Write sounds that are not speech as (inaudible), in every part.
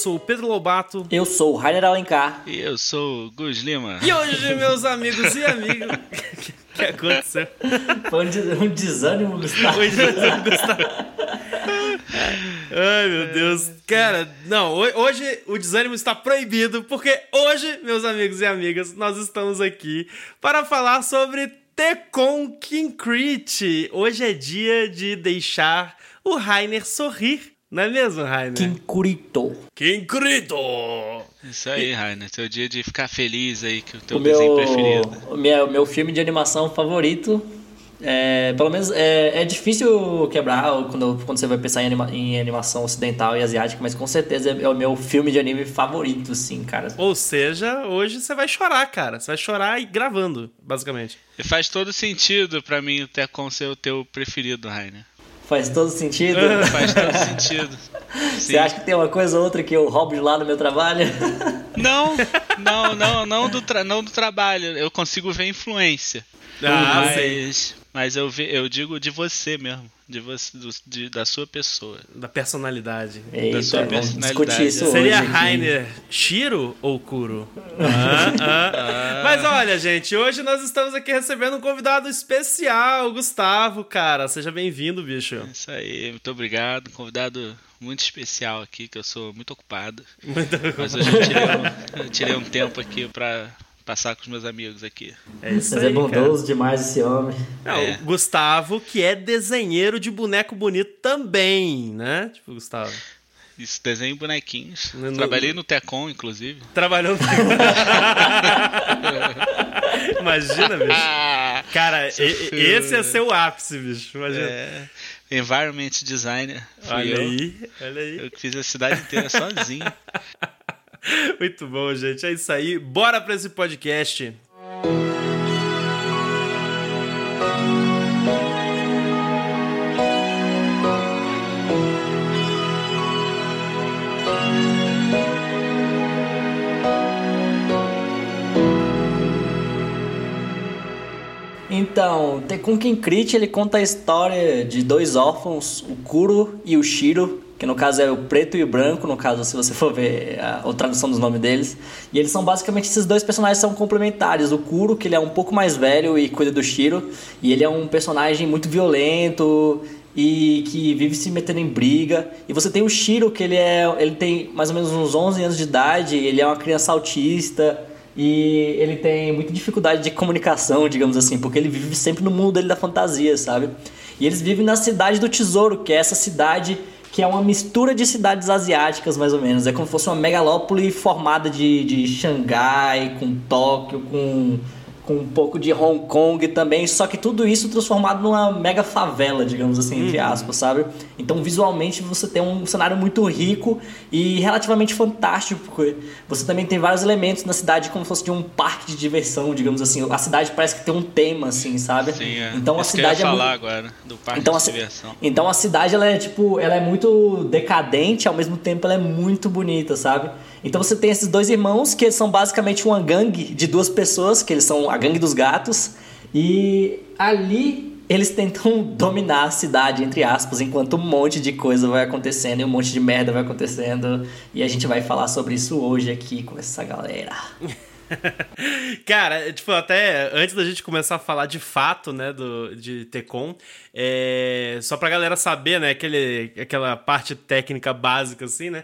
Sou o Pedro Lobato. Eu sou o Rainer Alencar. E eu sou o Gus Lima. E hoje, meus amigos e amigas... O (laughs) que aconteceu? Foi um desânimo, Gustavo. Foi um desânimo, Gustavo. Ai, meu Deus. Cara, não, hoje o desânimo está proibido, porque hoje, meus amigos e amigas, nós estamos aqui para falar sobre Tecon Kinkrit. Hoje é dia de deixar o Rainer sorrir. Não é mesmo, Rainer? Kinkurito. Kinkurito! Isso aí, Rainer. Seu dia de ficar feliz aí, que o teu o desenho meu, preferido. O meu, meu filme de animação favorito. É, pelo menos é, é difícil quebrar quando, quando você vai pensar em, anima, em animação ocidental e asiática, mas com certeza é, é o meu filme de anime favorito, sim, cara. Ou seja, hoje você vai chorar, cara. Você vai chorar e gravando, basicamente. E faz todo sentido para mim até com ser o teu preferido, Rainer. Faz todo sentido? Faz todo sentido. (laughs) Você acha que tem uma coisa ou outra que eu roubo de lá no meu trabalho? (laughs) Não, não, não, não do, tra não do trabalho. Eu consigo ver influência. Ah, mas, mas eu, ve, eu digo de você mesmo de você, do, de, da sua pessoa. Da personalidade. Eita, da sua personalidade. Isso Seria Rainer Shiro ou Kuro? ah, ah, ah. (laughs) Mas olha, gente, hoje nós estamos aqui recebendo um convidado especial, Gustavo, cara. Seja bem-vindo, bicho. É isso aí, muito obrigado. Convidado muito especial aqui, que eu sou muito ocupado. Muito Mas hoje eu tirei um, eu tirei um tempo aqui para passar com os meus amigos aqui. É isso Mas é aí, é bondoso cara. demais esse homem. Não, é. O Gustavo, que é desenheiro de boneco bonito também, né? Tipo, Gustavo. Isso, desenho bonequinhos. No, Trabalhei no Tecon, inclusive. Trabalhou no Tecon. (laughs) Imagina, bicho. (laughs) Cara, esse é seu ápice, bicho. Imagina. É. Environment designer. Olha eu. aí, olha aí. Eu fiz a cidade inteira sozinho. (laughs) (laughs) Muito bom, gente. É isso aí. Bora para esse podcast. Então, Tekken Crit ele conta a história de dois órfãos, o Kuro e o Shiro, que no caso é o preto e o branco, no caso, se você for ver a, a tradução dos nomes deles. E eles são basicamente esses dois personagens são complementares. O Kuro, que ele é um pouco mais velho e cuida do Shiro, e ele é um personagem muito violento e que vive se metendo em briga. E você tem o Shiro, que ele é, ele tem mais ou menos uns 11 anos de idade, ele é uma criança autista e ele tem muita dificuldade de comunicação, digamos assim, porque ele vive sempre no mundo dele da fantasia, sabe? E eles vivem na cidade do tesouro, que é essa cidade que é uma mistura de cidades asiáticas, mais ou menos. É como se fosse uma megalópole formada de, de Xangai, com Tóquio, com com um pouco de Hong Kong também, só que tudo isso transformado numa mega favela, digamos assim, entre uhum. aspas, sabe? Então, visualmente, você tem um cenário muito rico e relativamente fantástico, porque você também tem vários elementos na cidade como se fosse de um parque de diversão, digamos assim. A cidade parece que tem um tema, assim, sabe? Sim, é. Então, Isso a cidade que eu ia é falar muito... agora, do parque então, de diversão. Então, a cidade, ela é, tipo, ela é muito decadente, ao mesmo tempo ela é muito bonita, sabe? Então você tem esses dois irmãos que são basicamente uma gangue de duas pessoas, que eles são a gangue dos gatos, e ali eles tentam (laughs) dominar a cidade, entre aspas, enquanto um monte de coisa vai acontecendo e um monte de merda vai acontecendo. E a gente vai falar sobre isso hoje aqui com essa galera. (laughs) Cara, tipo, até antes da gente começar a falar de fato, né, do, de Tecon, é, só pra galera saber, né, aquele, aquela parte técnica básica, assim, né,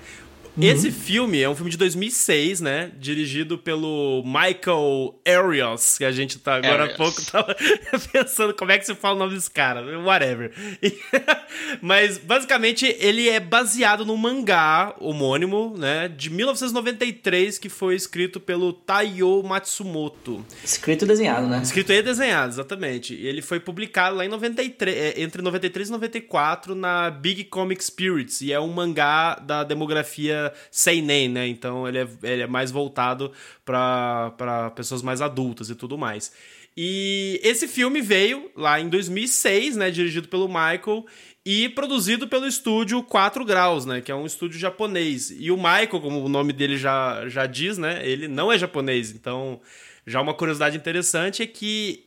Uhum. Esse filme é um filme de 2006, né? Dirigido pelo Michael Arias, que a gente tá agora Arias. há pouco tava (laughs) pensando como é que se fala o nome desse cara, whatever. (laughs) Mas basicamente ele é baseado no mangá homônimo, né, de 1993 que foi escrito pelo Taiyo Matsumoto. Escrito e desenhado, né? Escrito e desenhado, exatamente. E ele foi publicado lá em 93, é, entre 93 e 94 na Big Comic Spirits, e é um mangá da demografia seinen, né? Então ele é, ele é mais voltado para pessoas mais adultas e tudo mais. E esse filme veio lá em 2006, né, dirigido pelo Michael e produzido pelo estúdio 4 Graus, né, que é um estúdio japonês. E o Michael, como o nome dele já, já diz, né, ele não é japonês. Então, já uma curiosidade interessante é que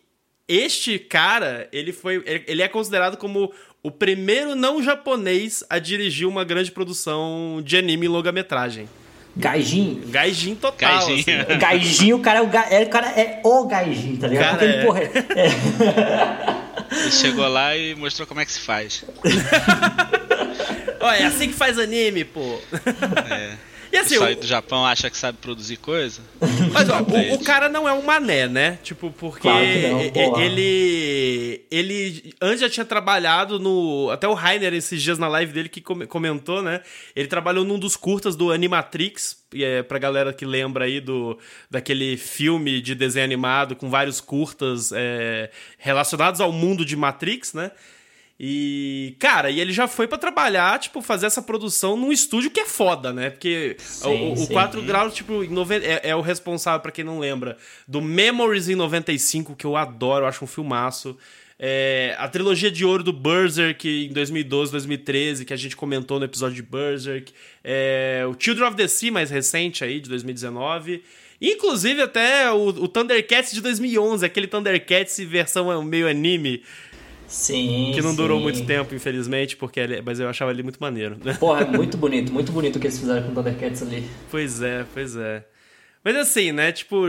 este cara, ele foi. Ele é considerado como o primeiro não japonês a dirigir uma grande produção de anime em longa-metragem. Gaijin. Gaijin total. Gaijin. assim. (laughs) Gaijin, o cara é o, ga... é, o cara é o Gaijin, tá ligado? Cara, Porque ele, é. porra, é- (laughs) Ele chegou lá e mostrou como é que se faz. (laughs) Ó, é assim que faz anime, pô. É. E assim, aí do Japão acha que sabe produzir coisa. (laughs) Mas ó, o, o cara não é um mané, né? Tipo, porque Claro não, ele. Ele antes já tinha trabalhado no. Até o Rainer, esses dias na live dele, que come- comentou, né? Ele trabalhou num dos curtas do Animatrix. E é pra galera que lembra aí do daquele filme de desenho animado com vários curtas é, relacionados ao mundo de Matrix, né? E, cara, e ele já foi pra trabalhar, tipo, fazer essa produção num estúdio que é foda, né? Porque Sim, o, o sim. 4 graus, tipo, é, é o responsável, pra quem não lembra, do Memories em 95, que eu adoro, eu acho um filmaço. É, a trilogia de ouro do Berserk em 2012, 2013, que a gente comentou no episódio de Berserk. É, o Children of the Sea, mais recente aí, de 2019. Inclusive até o, o Thundercats de 2011, aquele Thundercats versão meio anime, Sim. que não durou sim. muito tempo, infelizmente, porque ele- mas eu achava ele muito maneiro. né? (laughs) Porra, é muito bonito, muito bonito o que eles fizeram com o Thundercats ali. Pois é, pois é. Mas assim, né? Tipo,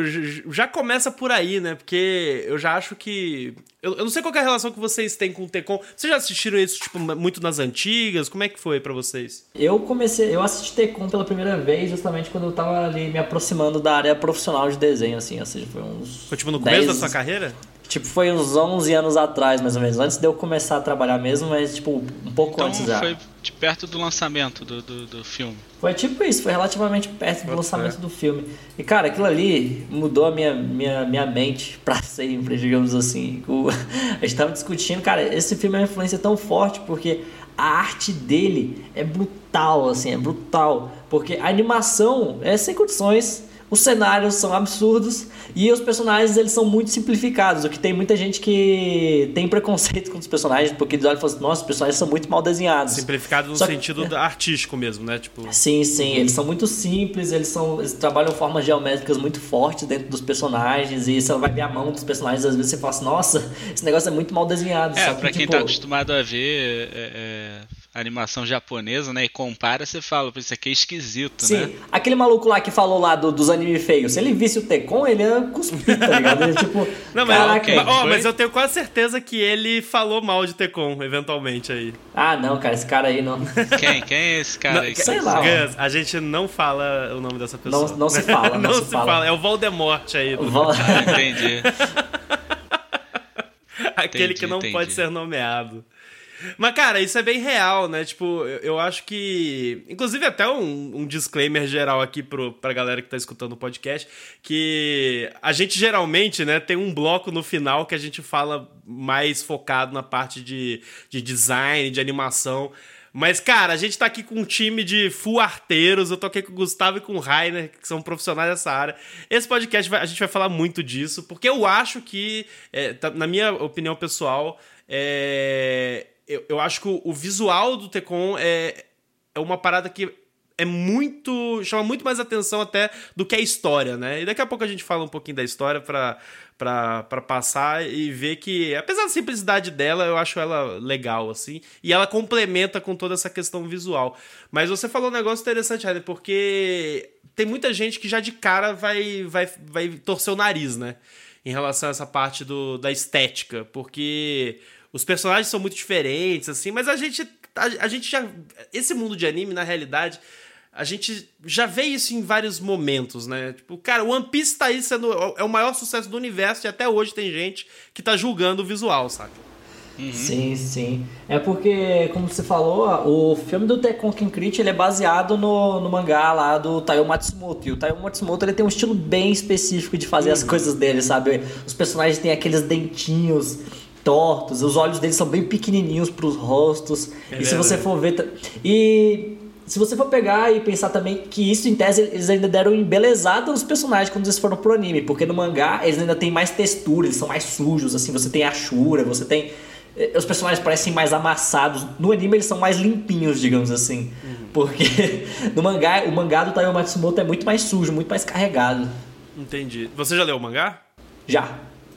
já começa por aí, né? Porque eu já acho que. Eu, eu não sei qual é a relação que vocês têm com o Tecon. Vocês já assistiram isso, tipo, muito nas antigas? Como é que foi pra vocês? Eu comecei, eu assisti Tecon pela primeira vez justamente quando eu tava ali me aproximando da área profissional de desenho, assim, ou seja, foi uns. Foi tipo no começo 10 da sua carreira? Tipo, foi uns 11 anos atrás, mais ou menos, antes de eu começar a trabalhar mesmo, mas tipo, um pouco Então antes já. foi de perto do lançamento do, do, do filme. Foi tipo isso, foi relativamente perto do lançamento do filme. E cara, aquilo ali mudou a minha, minha, minha mente (laughs) pra sempre, digamos assim. O- a gente tava discutindo, cara, esse filme é uma influência tão forte porque a arte dele é brutal, assim, é brutal. Porque a animação é sem condições. Os cenários são absurdos e os personagens eles são muito simplificados. O que tem muita gente que tem preconceito com os personagens porque eles olham e falam assim, nossa, os personagens são muito mal desenhados. Simplificado no Só que- sentido da- (laughs) artístico mesmo, né? Tipo. Sim, sim, eles são muito simples, eles são eles trabalham formas geométricas muito fortes dentro dos personagens e você vai ver a mão dos personagens às vezes você fala assim, nossa, esse negócio é muito mal desenhado. É, Só que, pra quem tipo, tá acostumado a ver é, é, animação japonesa, né, e compara, você fala, pô, isso aqui é esquisito, Sim, né? aquele maluco lá que falou lá do- dos anime feios, se ele visse o Tecon, ele ia cuspir, tá ligado? Ele, tipo, (laughs) Não, mas, caraca, ó, foi? mas eu tenho quase certeza que ele falou mal de Tecon, eventualmente aí. ah não, cara, esse cara aí não, Quem? Quem é esse cara Não, aí? sei lá. Gus, a gente não fala o nome dessa pessoa. (laughs) Não- não se fala, não se fala. É o Voldemort aí. do- Vou- Ah, entendi. (laughs) Aquele Entendi, que não entendi. pode ser nomeado. Mas, cara, isso é bem real, né? Tipo, eu, eu acho que. Inclusive, até um, um disclaimer geral aqui pro, pra galera que tá escutando o podcast: que a gente geralmente, né, tem um bloco no final que a gente fala mais focado na parte de, de design, de animação. Mas, cara, a gente tá aqui com um time de full arteiros. Eu tô aqui com o Gustavo e com o Rainer, que são profissionais dessa área. Esse podcast vai- a gente vai falar muito disso, porque eu acho que, é, tá- na minha opinião pessoal, é, eu, eu acho que o, visual do Tecon é, é uma parada que é muito. chama muito mais atenção até do que a história, né? E daqui a pouco a gente fala um pouquinho da história pra, pra, pra passar e ver que, apesar da simplicidade dela, eu acho ela legal, assim. E ela complementa com toda essa questão visual. Mas você falou um negócio interessante, Rainer, porque tem muita gente que já de cara vai, vai, vai torcer o nariz, né? Em relação a essa parte do, da estética. Porque os personagens são muito diferentes, assim, mas a gente. A, a gente já. Esse mundo de anime, na realidade, a gente já vê isso em vários momentos, né? Tipo, cara, One Piece tá aí sendo. É o maior sucesso do universo e até hoje tem gente que tá julgando o visual, saca? Sim, sim. É porque, como você falou, o filme do Tekken Kinkrit ele é baseado no, no mangá lá do Taiyo Matsumoto. E o Taiyo Matsumoto ele tem um estilo bem específico de fazer as coisas dele, sabe? Os personagens têm aqueles dentinhos tortos, os olhos deles são bem pequenininhos pros rostos. É e se você for ver... E se você for pegar e pensar também que isso, em tese, eles ainda deram embelezada nos personagens quando eles foram pro anime, porque no mangá eles ainda têm mais textura, eles são mais sujos, assim, você tem a Shura, você tem. eh, Os personagens parecem mais amassados. No anime eles são mais limpinhos, digamos assim. Porque (laughs) no mangá, o mangá do Taiyo Matsumoto é muito mais sujo, muito mais carregado. Entendi. Você já leu o mangá? Já.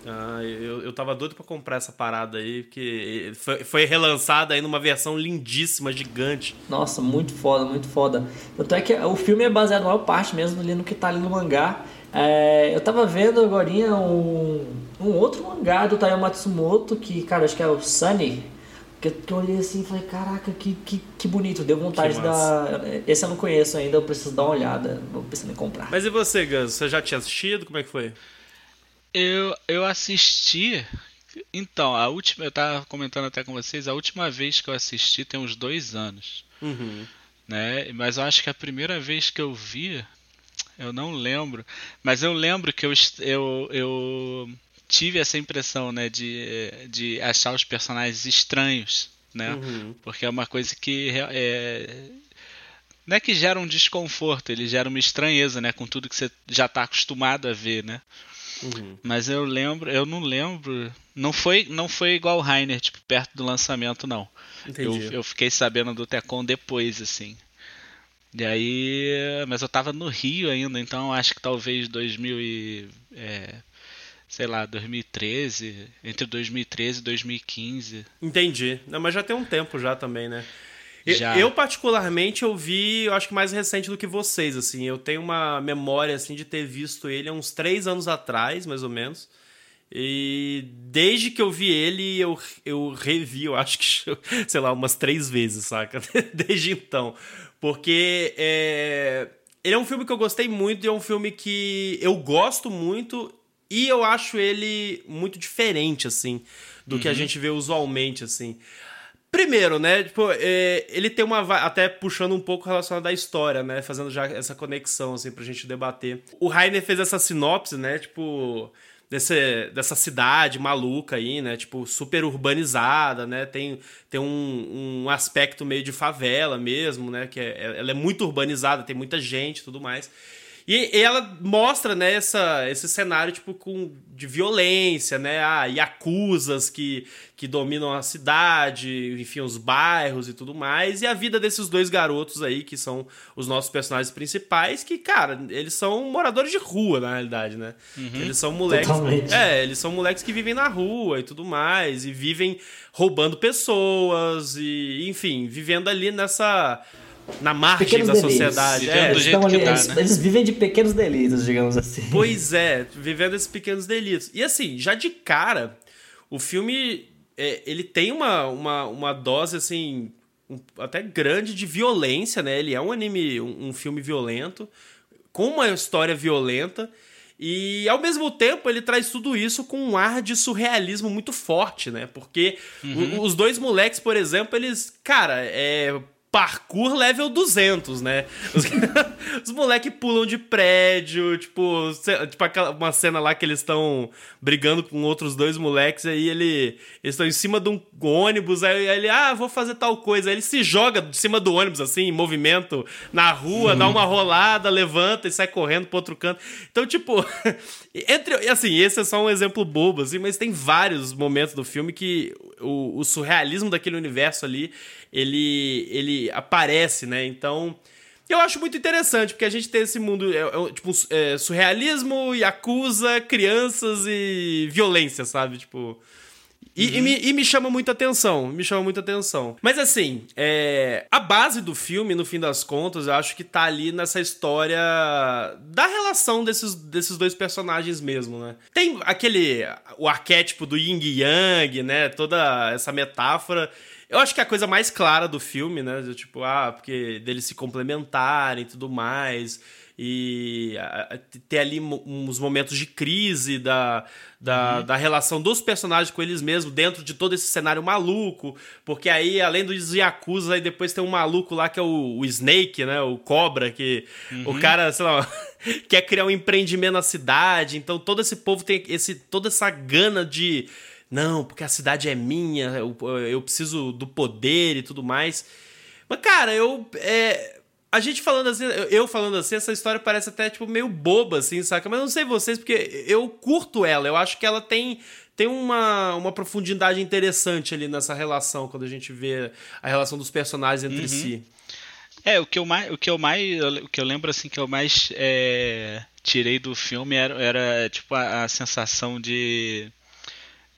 Ah, eu, eu tava doido pra comprar essa parada aí, porque foi, foi relançada aí numa versão lindíssima, gigante. Nossa, muito foda, muito foda. Tanto é que o filme é baseado, na maior parte mesmo, ali no que tá ali no mangá. É, eu tava vendo agora um, um outro mangá do Taiyo Matsumoto, que, cara, acho que é o Sunny. Que, que eu olhei assim e falei, caraca, que, que, que bonito, deu vontade da. Esse eu não conheço ainda, eu preciso dar uma olhada, vou pensando em comprar. Mas e você, Gus? Você já tinha assistido? Como é que foi? Eu, eu assisti. Então, a última. Eu tava comentando até com vocês, a última vez que eu assisti tem uns dois anos. Uhum. Né? Mas eu acho que a primeira vez que eu vi. Eu não lembro. Mas eu lembro que eu, eu, eu tive essa impressão, né? De, de achar os personagens estranhos. Né? Uhum. Porque é uma coisa que. É, não é que gera um desconforto, ele gera uma estranheza, né? Com tudo que você já está acostumado a ver, né? Uhum. Mas eu lembro, eu não lembro. Não foi, não foi igual o Rainer, tipo, perto do lançamento, não. Eu, eu fiquei sabendo do Tecon depois, assim. E aí. Mas eu tava no Rio ainda, então acho que talvez 2000 e. É, sei lá, 2013. Entre 2013 e 2015. Entendi. Não, mas já tem um tempo já também, né? Já. Eu, particularmente, eu vi, eu acho que mais recente do que vocês, assim. Eu tenho uma memória, assim, de ter visto ele há uns três anos atrás, mais ou menos. E desde que eu vi ele, eu, eu revi, eu acho que, (laughs) sei lá, umas três vezes, saca? (laughs) Desde então. Porque é... ele é um filme que eu gostei muito e é um filme que eu gosto muito e eu acho ele muito diferente, assim, do uhum. que a uhum. gente vê usualmente, assim. Primeiro, né? Tipo, é, ele tem uma. Até puxando um pouco relacionado à história, né? Fazendo já essa conexão, assim, pra gente debater. O Rainer fez essa sinopse, né? Tipo. Desse, dessa cidade maluca aí, né? Tipo, super urbanizada, né? Tem, tem um, um aspecto meio de favela mesmo, né? Que é, ela é muito urbanizada, tem muita gente e tudo mais. E, e, ela mostra, né, essa, esse cenário, tipo, com, de violência, né? Ah, acusas que, que dominam a cidade, enfim, os bairros e tudo mais. E a vida desses dois garotos aí, que são os nossos personagens principais, que, cara, eles são moradores de rua, na realidade, né? Uhum. Eles são moleques. Totalmente. É, eles são moleques que vivem na rua e tudo mais. E vivem roubando pessoas, e, enfim, vivendo ali nessa na margem pequenos da sociedade. É, do jeito ali, dá, eles, né? eles, vivem de pequenos delitos, digamos assim. Pois é, vivendo esses pequenos delitos. E assim, já de cara, o filme é, ele tem uma, uma, uma dose assim um, até grande de violência, né? Ele é um anime, um, um filme violento com uma história violenta. E ao mesmo tempo ele traz tudo isso com um ar de surrealismo muito forte, né? Porque uhum. os dois moleques, por exemplo, eles, cara, é, parkour level 200, né? Os, (laughs) os moleque pulam de prédio, tipo, tipo aquela, uma cena lá que eles estão brigando com outros dois moleques, aí ele, eles estão em cima de um ônibus, aí ele, ah, vou fazer tal coisa. Aí ele se joga de cima do ônibus, assim, em movimento, na rua, dá uma rolada, levanta e sai correndo pro outro canto. Então, tipo, (laughs) entre, assim, esse é só um exemplo bobo, assim, mas tem vários momentos do filme que o, o surrealismo daquele universo ali ele, ele aparece, né? Então, eu acho muito interessante, porque a gente tem esse mundo, é, é, tipo, é, surrealismo, e acusa crianças e violência, sabe? Tipo... E, uhum. e, me, e, me, chama muita atenção, me chama muita atenção. Mas assim, é, a base do filme, no fim das contas, eu acho que tá ali nessa história da relação desses, desses dois personagens mesmo, né? Tem aquele, o arquétipo do yin e yang, né? Toda essa metáfora eu acho que a coisa mais clara do filme, né? Tipo, ah, porque deles se complementarem e tudo mais. E ter ali uns momentos de crise da, da, uhum. da relação dos personagens com eles mesmos dentro de todo esse cenário maluco. Porque aí, além dos Yakuza, aí depois tem um maluco lá que é o, o Snake, né? O Cobra, que uhum. o cara, sei lá, (laughs) quer criar um empreendimento na cidade. Então todo esse povo tem esse, toda essa gana de não, porque a cidade é minha, eu, eu preciso do poder e tudo mais. Mas, cara, eu. É, a gente falando assim, eu falando assim, essa história parece até, tipo, meio boba, assim, saca? Mas eu não sei vocês, porque eu curto ela, eu acho que ela tem tem uma, uma profundidade interessante ali nessa relação, quando a gente vê a relação dos personagens entre uhum. si. É, o que eu mais, o que eu mais, o que eu lembro assim que eu mais é, tirei do filme era, era tipo a, a sensação de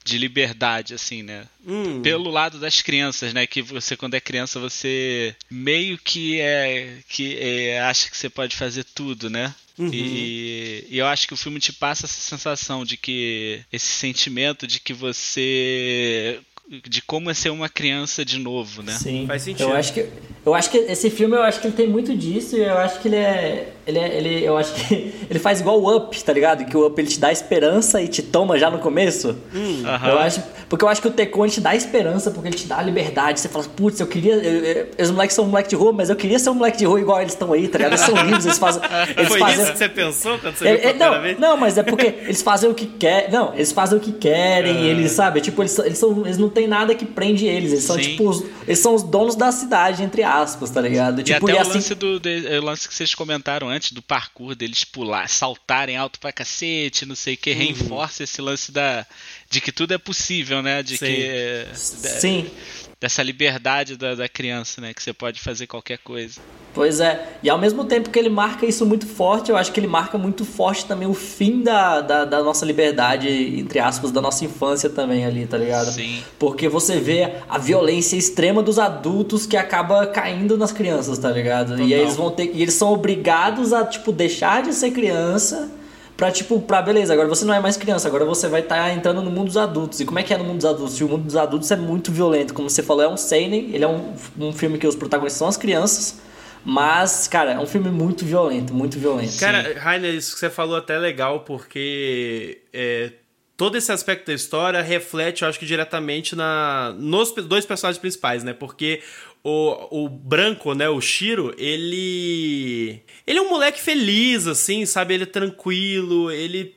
de liberdade, assim, né? Hum. Pelo lado das crianças, né? Que você, quando é criança, você meio que é que é, acha que você pode fazer tudo, né? Uhum. E, e, eu acho que o filme te passa essa sensação de que esse sentimento de que você de como é ser uma criança de novo, né? Sim. Faz sentido. Eu acho que eu acho que esse filme eu acho que ele tem muito disso e eu acho que ele é ele, é, ele eu acho que (laughs) ele faz igual o Up, tá ligado? Que o Up ele te dá esperança e te toma já no começo. Hum. Eu acho porque eu acho que o Tecon te dá esperança porque ele te dá liberdade. Você fala, putz, eu queria eu, eu, os moleques são um moleque de rua, mas eu queria ser um moleque de rua igual eles estão aí, tá ligado? Eles são livres, eles fazem (laughs) eles Foi fazem... isso que você pensou quando você é, viu é, não, vez? não, mas é porque eles fazem o que querem. Não, eles fazem o que querem, ah. eles, sabe? Tipo, eles, eles são eles não tem nada que prende eles. Eles são, Sim. tipo, os, eles são os donos da cidade, entre aspas, tá ligado? E tipo, até e o assim... lance do de, o lance que vocês comentaram antes, do parkour, deles pular, saltarem alto pra cacete, não sei o que, uhum. reforça esse lance da, de que tudo é possível, né? De Sim. que. Sim. Dessa liberdade da, da criança, né? Que você pode fazer qualquer coisa. Pois é, e ao mesmo tempo que ele marca isso muito forte, eu acho que ele marca muito forte também o fim da, da, da, nossa liberdade, entre aspas, da nossa infância também ali, tá ligado? Sim. Porque você vê a violência extrema dos adultos que acaba caindo nas crianças, tá ligado? Total. E eles vão ter. E eles são obrigados a, tipo, deixar de ser criança pra, tipo, pra beleza, agora você não é mais criança, agora você vai estar tá entrando no mundo dos adultos. E como é que é no mundo dos adultos? E o mundo dos adultos é muito violento. Como você falou, é um seinen, ele é um, um filme que os protagonistas são as crianças mas, cara, é um filme muito violento, muito violento. Cara, Rainer, isso que você falou até é legal, porque é, todo esse aspecto da história reflete, eu acho que diretamente na nos dois personagens principais, né? Porque o, o branco, né, o Shiro, ele ele é um moleque feliz assim, sabe? Ele é tranquilo, ele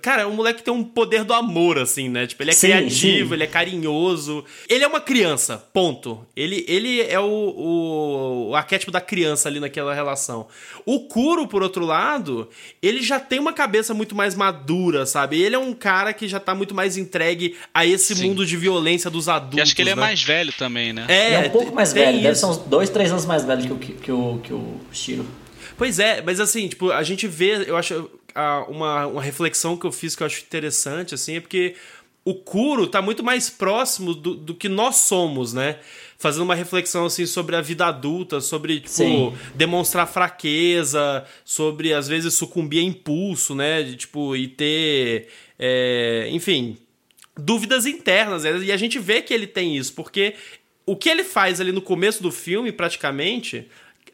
Cara, o moleque tem um poder do amor, assim, né? Tipo, ele é sim, criativo, sim. ele é carinhoso. Ele é uma criança, ponto. Ele, ele é o, o, o, arquétipo da criança ali naquela relação. O Kuro, por outro lado, ele já tem uma cabeça muito mais madura, sabe? Ele é um cara que já tá muito mais entregue a esse sim. mundo de violência dos adultos. E acho que ele é né? mais velho também, né? É, ele é um pouco mais velho. Isso. Deve ser uns dois, três anos mais velho que o, que, que o, que o Shiro. Pois é, mas assim, tipo, a gente vê, eu acho uma, uma reflexão que eu fiz que eu acho interessante, assim, é porque o Kuro tá muito mais próximo do, do que nós somos, né? Fazendo uma reflexão, assim, sobre a vida adulta, sobre, tipo, Sim. demonstrar fraqueza, sobre, às vezes, sucumbir a impulso, né? De, tipo, e ter, é, enfim, dúvidas internas. Né? E a gente vê que ele tem isso, porque o que ele faz ali no começo do filme, praticamente,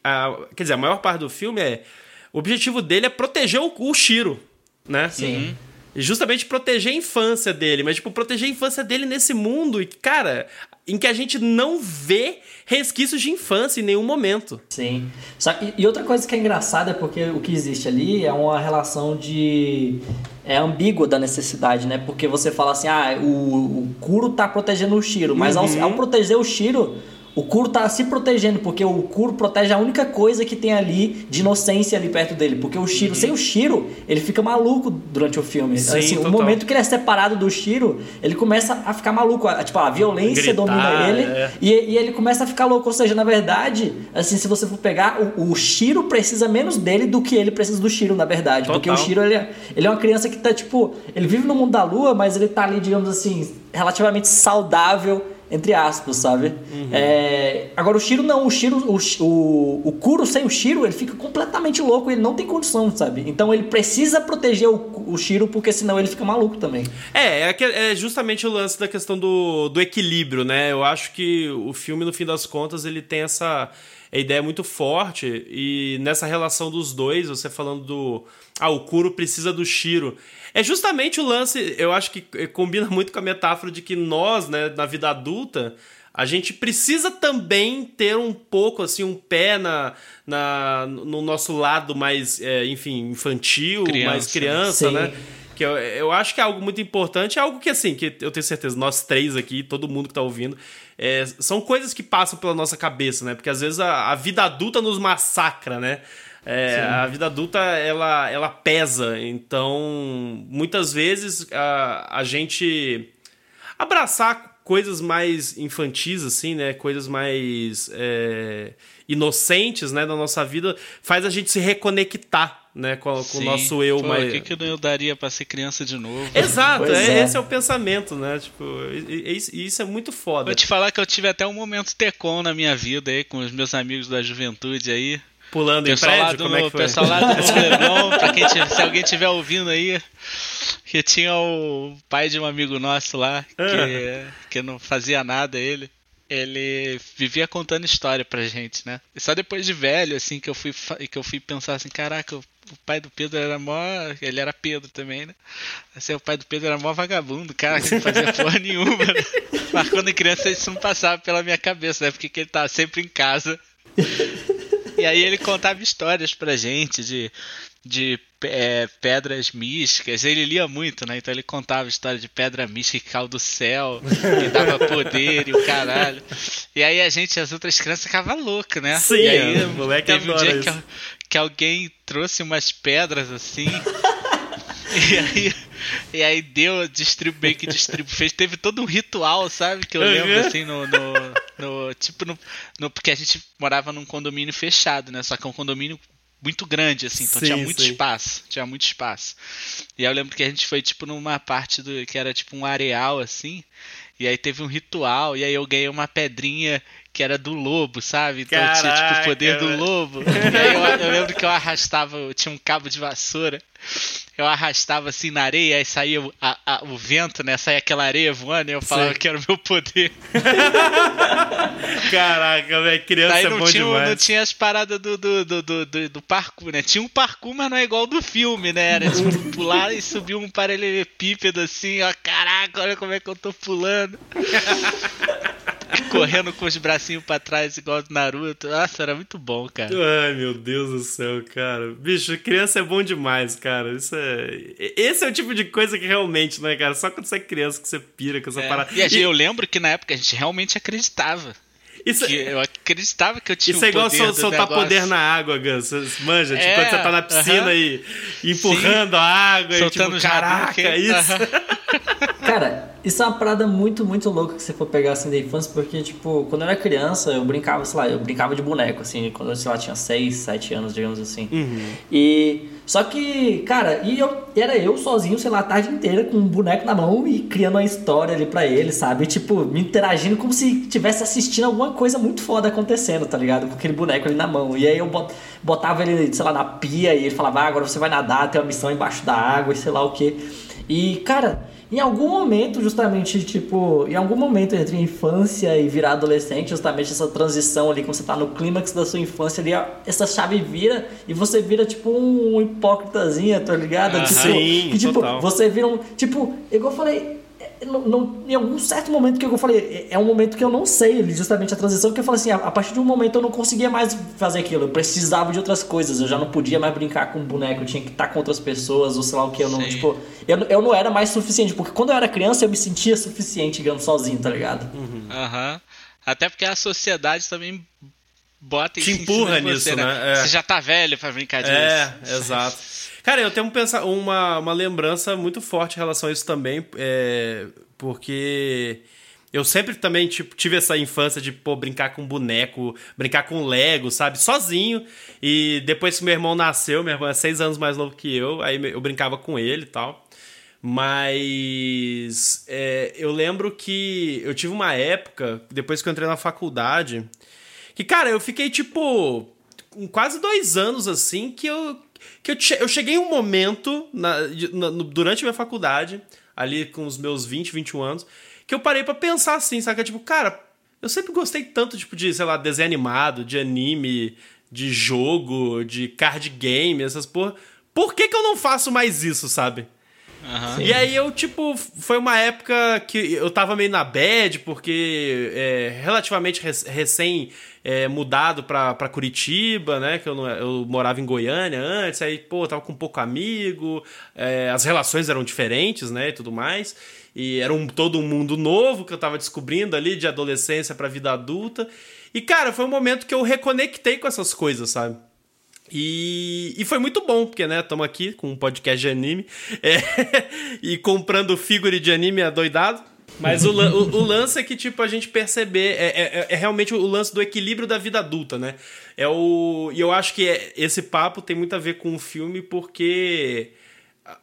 a, quer dizer, a maior parte do filme é o objetivo dele é proteger o, o Shiro, né? Sim. Uhum. E justamente proteger a infância dele, mas, tipo, proteger a infância dele nesse mundo, cara, em que a gente não vê resquícios de infância em nenhum momento. Sim. Só que, e outra coisa que é engraçada é porque o que existe ali é uma relação de. É ambígua da necessidade, né? Porque você fala assim, ah, o, o Kuro tá protegendo o Shiro, mas uhum. ao, ao proteger o Shiro o Kuro tá se protegendo, porque o Kuro protege a única coisa que tem ali de inocência ali perto dele. Porque o Shiro, uhum. sem o Shiro, ele fica maluco durante o filme. Sim, assim, o momento que ele é separado do Shiro, ele começa a ficar maluco. A, tipo, a violência Gritar, domina ele é. e, e, ele começa a ficar louco. Ou seja, na verdade, assim, se você for pegar, o, o Shiro precisa menos dele do que ele precisa do Shiro, na verdade. Total. Porque o Shiro, ele é, ele é uma criança que tá, tipo, ele vive no mundo da lua, mas ele tá ali, digamos assim, relativamente saudável entre aspas, sabe? Uhum. É, agora o Shiro não, o Shiro, o, o, o Kuro sem o Shiro, ele fica completamente louco, ele não tem condição, sabe? Então ele precisa proteger o, o Shiro, porque senão ele fica maluco também. É, é, é justamente o lance da questão do, do equilíbrio, né? Eu acho que o filme, no fim das contas, ele tem essa ideia muito forte, e nessa relação dos dois, você falando do. Ah, o Kuro precisa do Shiro. É justamente o lance, eu acho que combina muito com a metáfora de que nós, né, na vida adulta, a gente precisa também ter um pouco, assim, um pé na, na, no nosso lado mais, é, enfim, infantil, criança. mais criança, né? Que eu, eu acho que é algo muito importante, é algo que, assim, que eu tenho certeza, nós três aqui, todo mundo que tá ouvindo, é, são coisas que passam pela nossa cabeça, né? Porque às vezes a, a vida adulta nos massacra, né? É, a vida adulta ela, ela pesa, então muitas vezes a, a gente abraçar coisas mais infantis, assim, né? Coisas mais é, inocentes, né? Da nossa vida, faz a gente se reconectar né, com, com o nosso eu Pô, mais. O que, que eu daria pra ser criança de novo? Exato, é, é. esse é o pensamento, né? Tipo, e- e- isso, isso é muito foda. Vou te falar que eu tive até um momento Tecon na minha vida aí, com os meus amigos da juventude aí. Pulando em prédio, lá do, é pessoal lá do Leblon, pra quem tiver- se alguém estiver ouvindo aí, que tinha o pai de um amigo nosso lá, que, que não fazia nada ele. Ele vivia contando história pra gente, né? E só depois de velho, assim, que eu fui, que eu fui pensar assim, caraca, o pai do Pedro era mó. Ele era Pedro também, né? Assim, o pai do Pedro era mó vagabundo, cara, que não fazia (laughs) porra nenhuma. Né? Mas quando criança isso não passava pela minha cabeça, né? Porque que ele tava sempre em casa. (laughs) E aí ele contava histórias pra gente de, de é, pedras místicas. Ele lia muito, né? Então ele contava história de pedra mística que caiu do céu, que dava poder e o caralho. E aí a gente, as outras crianças, ficavam loucas, né? Sim, e aí, o moleque teve um dia que, que alguém trouxe umas pedras assim. E aí, e aí deu, distribuiu, meio que distribuiu, fez, teve todo um ritual, sabe? Que eu lembro, Uhum. assim, no, no, no- tipo, no, no- porque a gente morava num condomínio fechado, né? Só que é um condomínio muito grande, assim, então Sim, tinha muito sim. espaço, tinha muito espaço. E aí eu lembro que a gente foi, tipo, numa parte do, que era, tipo, um areal, assim, e aí teve um ritual, e aí eu ganhei uma pedrinha que era do lobo, sabe? Então tinha, tipo, Caraca, o poder do lobo. E aí eu, eu lembro que eu arrastava, eu tinha um cabo de vassoura, eu arrastava assim na areia, aí saía o, a- a- o vento, né? Saía aquela areia voando, e eu falava que era o meu poder. (laughs) Caraca, velho, criança Daí é não bom tinha, demais. não tinha as paradas do, do, do, do, do- do parkour, né? Tinha um parkour, mas não é igual do filme, né? Era tipo (laughs) pular e subir um paralelepípedo assim, ó. Caraca, olha como é que eu tô pulando. (laughs) (laughs) Correndo com os bracinhos pra trás, igual do Naruto. Nossa, era muito bom, cara. Ai, meu Deus do céu, cara. Bicho, criança é bom demais, cara. Isso é. Esse é o tipo de coisa que realmente, né, cara? Só quando você é criança que você pira com essa É. parada. E E eu lembro que na época a gente realmente acreditava. Isso, Que eu acreditava que eu tinha isso é o igual sol- soltar negócio. poder na água, Gus. Você Manja, tipo, É, quando você tá na piscina aham. e e empurrando a água Soltando e tipo, caraca, Hadouken. isso. Cara, isso é uma parada muito, muito louca que você for pegar assim da infância, porque, tipo, quando eu era criança, eu brincava, sei lá, eu brincava de boneco, assim, quando eu, sei lá, tinha 6, 7 anos, digamos assim. E. Só que, cara, e eu era eu sozinho, sei lá, a tarde inteira com um boneco na mão e criando uma história ali pra ele, sabe? Tipo, me interagindo como se tivesse assistindo alguma coisa muito foda acontecendo, tá ligado? Com aquele boneco ali na mão. E aí eu bot- botava ele, sei lá, na pia e ele falava, ah, agora você vai nadar, tem uma missão embaixo da água e sei lá o que. E, cara, em algum momento, justamente, tipo, em algum momento entre infância e virar adolescente, justamente essa transição ali, quando você tá no clímax da sua infância ali, essa chave vira e você vira, tipo, um hipócritazinha, tá ligado? Aham. Tipo, Sim, que, tipo, total. você vira um. Tipo, igual eu falei. É, não- não- em algum certo momento que eu falei, é- é um momento que eu não sei, justamente a transição, que eu falei assim, a, a partir de um momento eu não conseguia mais fazer aquilo, eu precisava de outras coisas, eu já não podia mais brincar com boneco, eu tinha que estar com outras pessoas, ou sei lá o que, eu não, Sim. tipo, eu, eu não era mais suficiente, porque quando eu era criança eu me sentia suficiente, digamos, sozinho, tá ligado? Aham. Até porque a sociedade também bota Te empurra nisso, você, né? É. Você já tá velho pra brincar disso. É, exato. (laughs) Cara, eu tenho um pensa- uma, uma lembrança muito forte em relação a isso também, é, porque eu sempre também tipo, tive essa infância de pô, brincar com boneco, brincar com Lego, sabe? Sozinho. E depois que meu irmão nasceu, meu irmão é seis anos mais novo que eu, aí eu brincava com ele e tal. Mas é, eu lembro que eu tive uma época, depois que eu entrei na faculdade, que, cara, eu fiquei tipo. quase dois anos assim, que eu. Que eu, eu cheguei um momento na, na- durante a minha faculdade, ali com os meus 20, 21 anos, que eu parei pra pensar assim, sabe? Tipo, cara, eu sempre gostei tanto, tipo, de, sei lá, desenho animado, de anime, de jogo, de card game, essas porra. Por que, que eu não faço mais isso, sabe? Aham. E aí eu, tipo, foi uma época que eu tava meio na bad, porque é, relativamente rec- recém é, mudado pra, pra Curitiba, né? Que eu, não, eu morava em Goiânia antes, aí, pô, tava com pouco amigo, é, as relações eram diferentes, né? E tudo mais. E era um, todo um mundo novo que eu tava descobrindo ali, de adolescência pra vida adulta. E, cara, foi um momento que eu reconectei com essas coisas, sabe? E, e foi muito bom, porque, né, estamos aqui com um podcast de anime é, (laughs) e comprando figure de anime adoidado. Mas o, o, o, lance é que, tipo, a gente perceber. É, é, é, realmente o lance do equilíbrio da vida adulta, né? É o. E eu acho que é, esse papo tem muito a ver com o filme, porque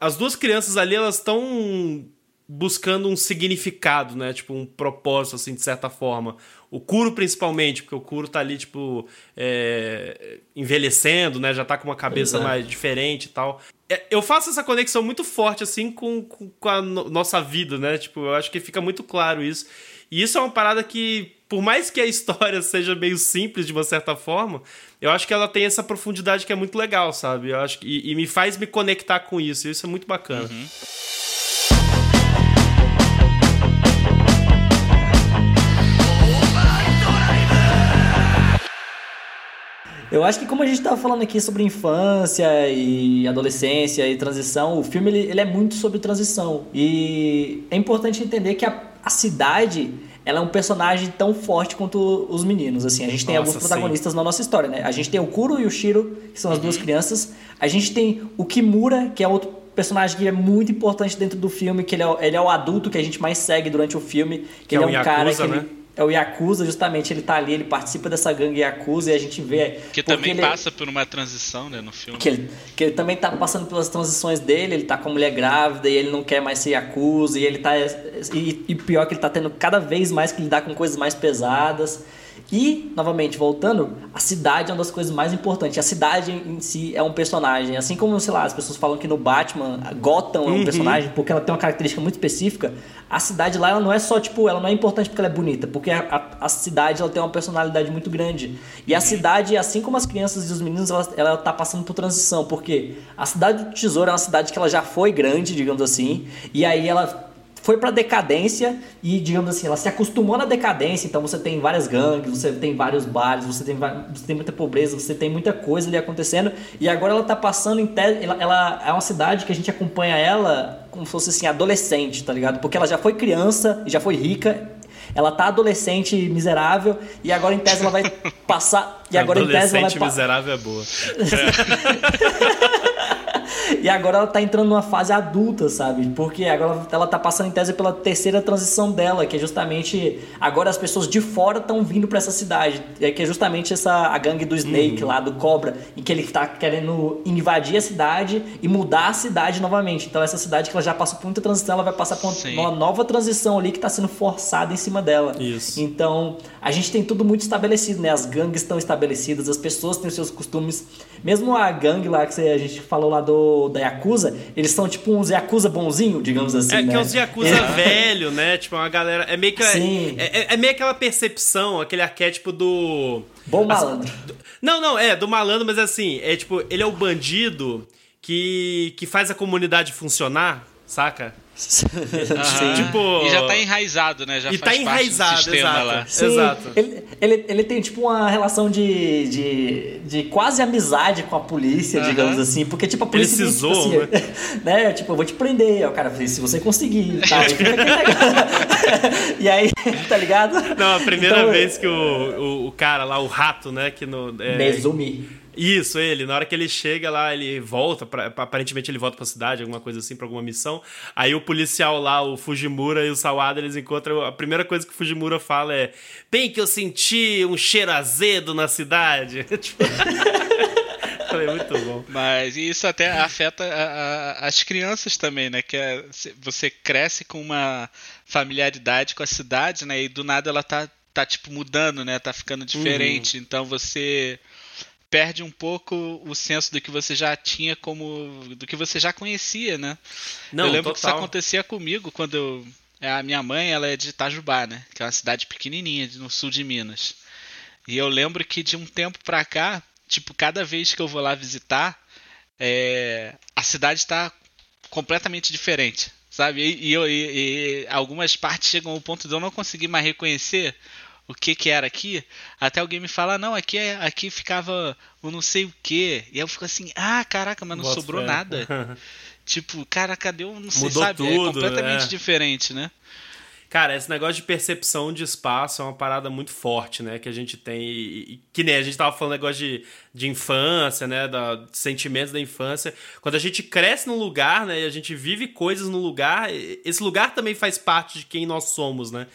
as duas crianças ali, elas estão buscando um significado, né? Tipo, um propósito, assim, de certa forma. O Kuro, principalmente, porque o Kuro tá ali, tipo, é, envelhecendo, né? Já tá com uma cabeça Exato. mais diferente e tal. É, eu faço essa conexão muito forte, assim, com, com, com a no nossa vida, né? Tipo, eu acho que fica muito claro isso. E isso é uma parada que, por mais que a história (laughs) seja meio simples de uma certa forma, eu acho que ela tem essa profundidade que é muito legal, sabe? Eu acho que, e, e me faz me conectar com isso. E isso é muito bacana. Uhum. Eu acho que como a gente estava falando aqui sobre infância e adolescência e transição, o filme ele, ele, é muito sobre transição. E é importante entender que a, a cidade ela é um personagem tão forte quanto os meninos. Assim, a gente tem nossa, alguns protagonistas sim. na nossa história, né? A gente tem o Kuro e o Shiro, que são as uhum. duas crianças. A gente tem o Kimura, que é outro personagem que é muito importante dentro do filme, que ele é, ele é o adulto que a gente mais segue durante o filme, que, que ele é, um Yakuza, cara que né? ele, é o Yakuza, justamente, ele tá ali, ele participa dessa gangue Yakuza e a gente vê. Que também ele, passa por uma transição, né, no filme. Que ele, que ele também tá passando pelas transições dele, ele tá com a mulher grávida e ele não quer mais ser Yakuza, e ele tá. E, e pior que ele tá tendo cada vez mais que lidar com coisas mais pesadas. E, novamente, voltando, a cidade é uma das coisas mais importantes. A cidade em si é um personagem. Assim como, sei lá, as pessoas falam que no Batman, Gotham é um uhum. personagem porque ela tem uma característica muito específica. A cidade lá, ela não é só, tipo, ela não é importante porque ela é bonita, porque a, a, a cidade, ela tem uma personalidade muito grande. E a cidade, assim como as crianças e os meninos, ela, ela tá passando por transição, porque a cidade do Tesouro é uma cidade que ela já foi grande, digamos assim, e aí ela foi para decadência e, digamos assim, ela se acostumou na decadência. Então você tem várias gangues, você tem vários bares, você tem, você tem muita pobreza, você tem muita coisa ali acontecendo. E agora ela tá passando em tese. Ela, ela, é uma cidade que a gente acompanha ela como se fosse assim, adolescente, tá ligado? Porque ela já foi criança e já foi rica. Ela tá adolescente miserável e agora em tese ela vai (laughs) passar. E agora em tese ela vai. miserável é boa. (laughs) (laughs) e agora ela tá entrando numa fase adulta, sabe? Porque agora ela tá passando em tese pela terceira transição dela, que é justamente agora as pessoas de fora estão vindo para essa cidade, é que é justamente essa a gangue do Snake uhum. lá do Cobra, em que ele tá querendo invadir a cidade e mudar a cidade novamente. Então essa cidade que ela já passou por muita transição, ela vai passar por Sim. uma nova transição ali que tá sendo forçada em cima dela. Isso. Então, a gente tem tudo muito estabelecido, né? As gangues estão estabelecidas, as pessoas têm os seus costumes. Mesmo a gangue lá que a gente falou lá do da Yakuza, eles são tipo uns Yakuza bonzinho, digamos assim. É né? que é uns Yakuza (laughs) é. velho, né? Tipo, uma galera. É meio que. Sim. É, é, é meio aquela percepção, aquele arquétipo do. Bom malandro. Assim, do, não, não, é, do malandro, mas assim, é tipo, ele é o bandido que, que faz a comunidade funcionar, saca? Sim. Tipo, e já tá enraizado, né? Já e tá enraizado, exato. Sim, exato. Ele, ele, ele, tem tipo uma relação de, de, de quase amizade com a polícia, digamos assim. Porque, tipo, a polícia. Precisou, tipo, assim, né? (laughs) né? Tipo, eu vou te prender. o cara se você conseguir. Tá, (laughs) (laughs) e aí, tá ligado? Não, a primeira então, vez que o, o, o, cara lá, o rato, né? Que no, é, Nezumi isso, ele. Na hora que ele chega lá, ele volta, pra, aparentemente ele volta pra cidade, alguma coisa assim, pra alguma missão. Aí o policial lá, o Fujimura e o Sawada, eles encontram. A primeira coisa que o Fujimura fala é: Bem que eu senti um cheiro azedo na cidade. (laughs) tipo. (laughs) Falei, muito bom. Mas isso até afeta a, a, as crianças também, né? Que é, você cresce com uma familiaridade com a cidade, né? E do nada ela tá, tá tipo mudando, né? Tá ficando diferente. Uhum. Então você perde um pouco o senso do que você já tinha como. do que você já conhecia, né? Não, eu lembro total. que isso acontecia comigo quando eu. É, a minha mãe ela é de Itajubá, né? Que é uma cidade pequenininha no sul de Minas. E eu lembro que de um tempo pra cá, tipo, cada vez que eu vou lá visitar, é, a cidade está completamente diferente, sabe? E, e, e, e, algumas partes chegam ao ponto de eu não conseguir mais reconhecer o que que era aqui, até alguém me fala, não, aqui é, aqui ficava o não sei o que, e eu fico assim, ah, caraca, mas não Bota sobrou fé. nada. (laughs) tipo, cara, cadê o, não sei, Mudou sabe, é tudo, é completamente é. diferente, né? Cara, esse negócio de percepção de espaço é uma parada muito forte, né? Que a gente tem. E, que nem a gente tava falando negócio de, de infância, né? Da, de sentimentos da infância. Quando a gente cresce num lugar, né? E a gente vive coisas no lugar, esse lugar também faz parte de quem nós somos, né?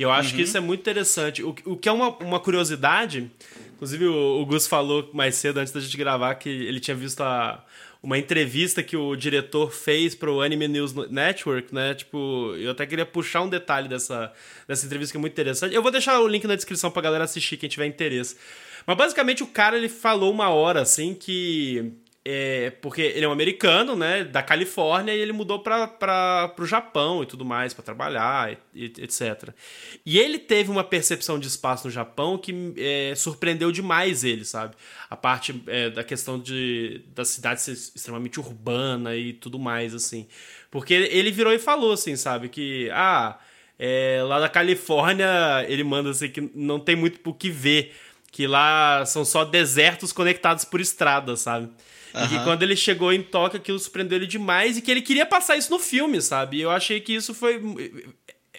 E eu acho uhum. que isso é muito interessante. O, o que é uma, uma curiosidade, inclusive o, o Gus falou mais cedo antes da gente gravar que ele tinha visto a uma entrevista que o diretor fez pro Anime News Network, né? Tipo, eu até queria puxar um detalhe dessa, dessa entrevista que é muito interessante. Eu vou deixar o link na descrição pra galera assistir, quem tiver interesse. Mas basicamente o cara ele falou uma hora assim que é, porque ele é um americano, né, da Califórnia, e ele mudou para o Japão e tudo mais, para trabalhar, e, etc. E ele teve uma percepção de espaço no Japão que é, surpreendeu demais ele, sabe? A parte é, da questão de, da cidade ser extremamente urbana e tudo mais, assim. Porque ele virou e falou, assim, sabe, que, ah, é, lá da Califórnia, ele manda assim que não tem muito por que ver, que lá são só desertos conectados por estrada, sabe? Uhum. E que quando ele chegou em Tóquio, aquilo surpreendeu ele demais e que ele queria passar isso no filme, sabe? E eu achei que isso foi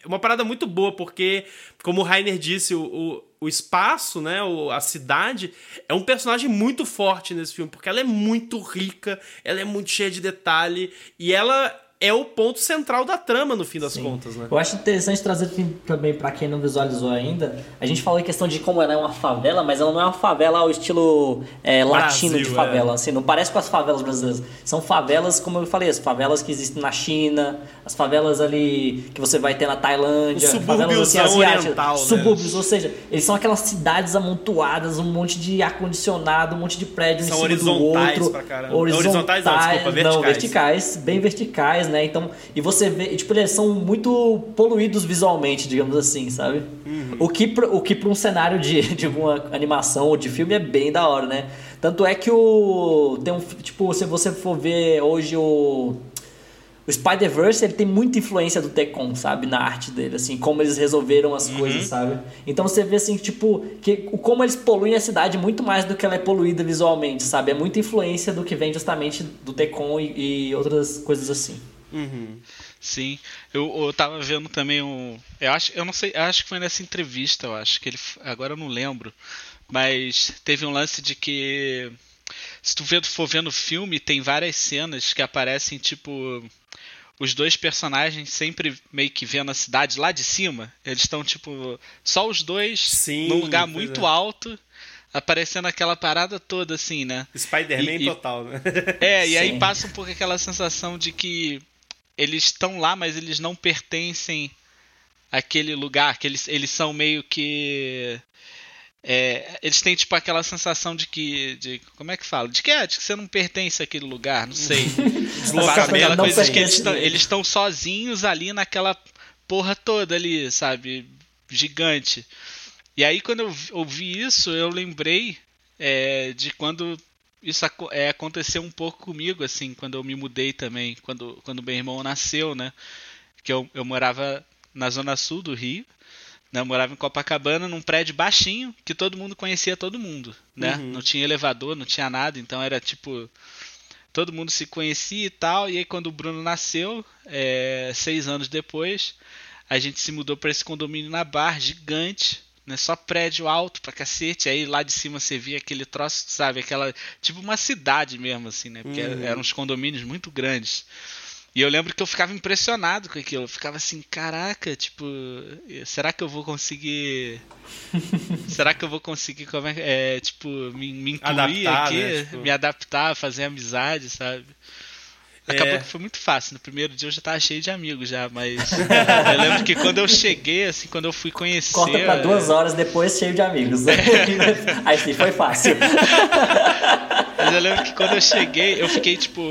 uma parada muito boa, porque, como o Rainer disse, o, o, o espaço, né, o, a cidade, é um personagem muito forte nesse filme, porque ela é muito rica, ela é muito cheia de detalhe, e ela é o ponto central da trama, no fim das Sim. contas, né? Eu acho interessante trazer também, para quem não visualizou ainda, a gente falou em questão de como ela é uma favela, mas ela não é uma favela ao estilo é, latino de favela, é. assim, não parece com as favelas brasileiras. São favelas, como eu falei, as favelas que existem na China, as favelas ali que você vai ter na Tailândia, favelas assim, asiáticas, né? subúrbios, ou seja, eles são aquelas cidades amontoadas, um monte de ar-condicionado, um monte de prédio são em cima do outro. Pra caramba. Horizontais, horizontais não, desculpa, verticais. Não, verticais, bem verticais, né? Então, e você vê, tipo, eles são muito poluídos visualmente, digamos assim, sabe? Uhum. O que o que para um cenário de, (laughs) de alguma animação ou de filme é bem da hora, né? Tanto é que o tem um tipo, se você for ver hoje o o Spider-Verse ele tem muita influência do Tekken, sabe, na arte dele, assim, como eles resolveram as uhum. coisas, sabe? Então você vê assim, tipo, que como eles poluem a cidade muito mais do que ela é poluída visualmente, sabe? É muita influência do que vem justamente do Tekken e, e outras coisas assim. Uhum. Sim, eu, eu tava vendo também um. Eu acho, eu não sei, acho que foi nessa entrevista, eu acho que ele. Agora eu não lembro. Mas teve um lance de que. Se tu for vendo o filme, tem várias cenas que aparecem, tipo. Os dois personagens sempre meio que vendo a cidade lá de cima. Eles estão, tipo. Só os dois Sim, num lugar muito é. alto aparecendo aquela parada toda, assim, né? Spider-Man total, né? É, e Sim. aí passa um pouco aquela sensação de que eles estão lá, mas eles não pertencem àquele lugar, que eles, eles são meio que. É, eles têm tipo aquela sensação de que. De, como é que fala? De que, é, de que você não pertence àquele lugar, não sei. (laughs) aquela coisa de que eles estão sozinhos ali naquela porra toda ali, sabe? Gigante. E aí quando eu ouvi isso, eu lembrei é, de quando isso é, aconteceu um pouco comigo, assim, quando eu me mudei também, quando, quando meu irmão nasceu, né? Que eu, eu morava na zona sul do Rio, né? Eu morava em Copacabana, num prédio baixinho, que todo mundo conhecia todo mundo, né? Uhum. Não tinha elevador, não tinha nada, então era tipo... Todo mundo se conhecia e tal, e aí quando o Bruno nasceu, é, seis anos depois, a gente se mudou para esse condomínio na Bar, gigante, né? Só prédio alto pra cacete. Aí lá de cima você via aquele troço, sabe? Aquela. Tipo uma cidade mesmo, assim, né? Porque uhum. eram uns condomínios muito grandes. E eu lembro que eu ficava impressionado com aquilo. Eu ficava assim, caraca, tipo, será que eu vou conseguir. (laughs) será que eu vou conseguir, como é, é tipo, me, me incluir adaptar, aqui, né? tipo... me adaptar, fazer amizade, sabe? Acabou é. que foi muito fácil. No primeiro dia eu já tava cheio de amigos já, mas (laughs) eu lembro que quando eu cheguei, assim, quando eu fui conhecer. Corta pra duas horas depois cheio de amigos. (laughs) Aí sim, foi fácil. (laughs) mas eu lembro que quando eu cheguei, eu fiquei tipo.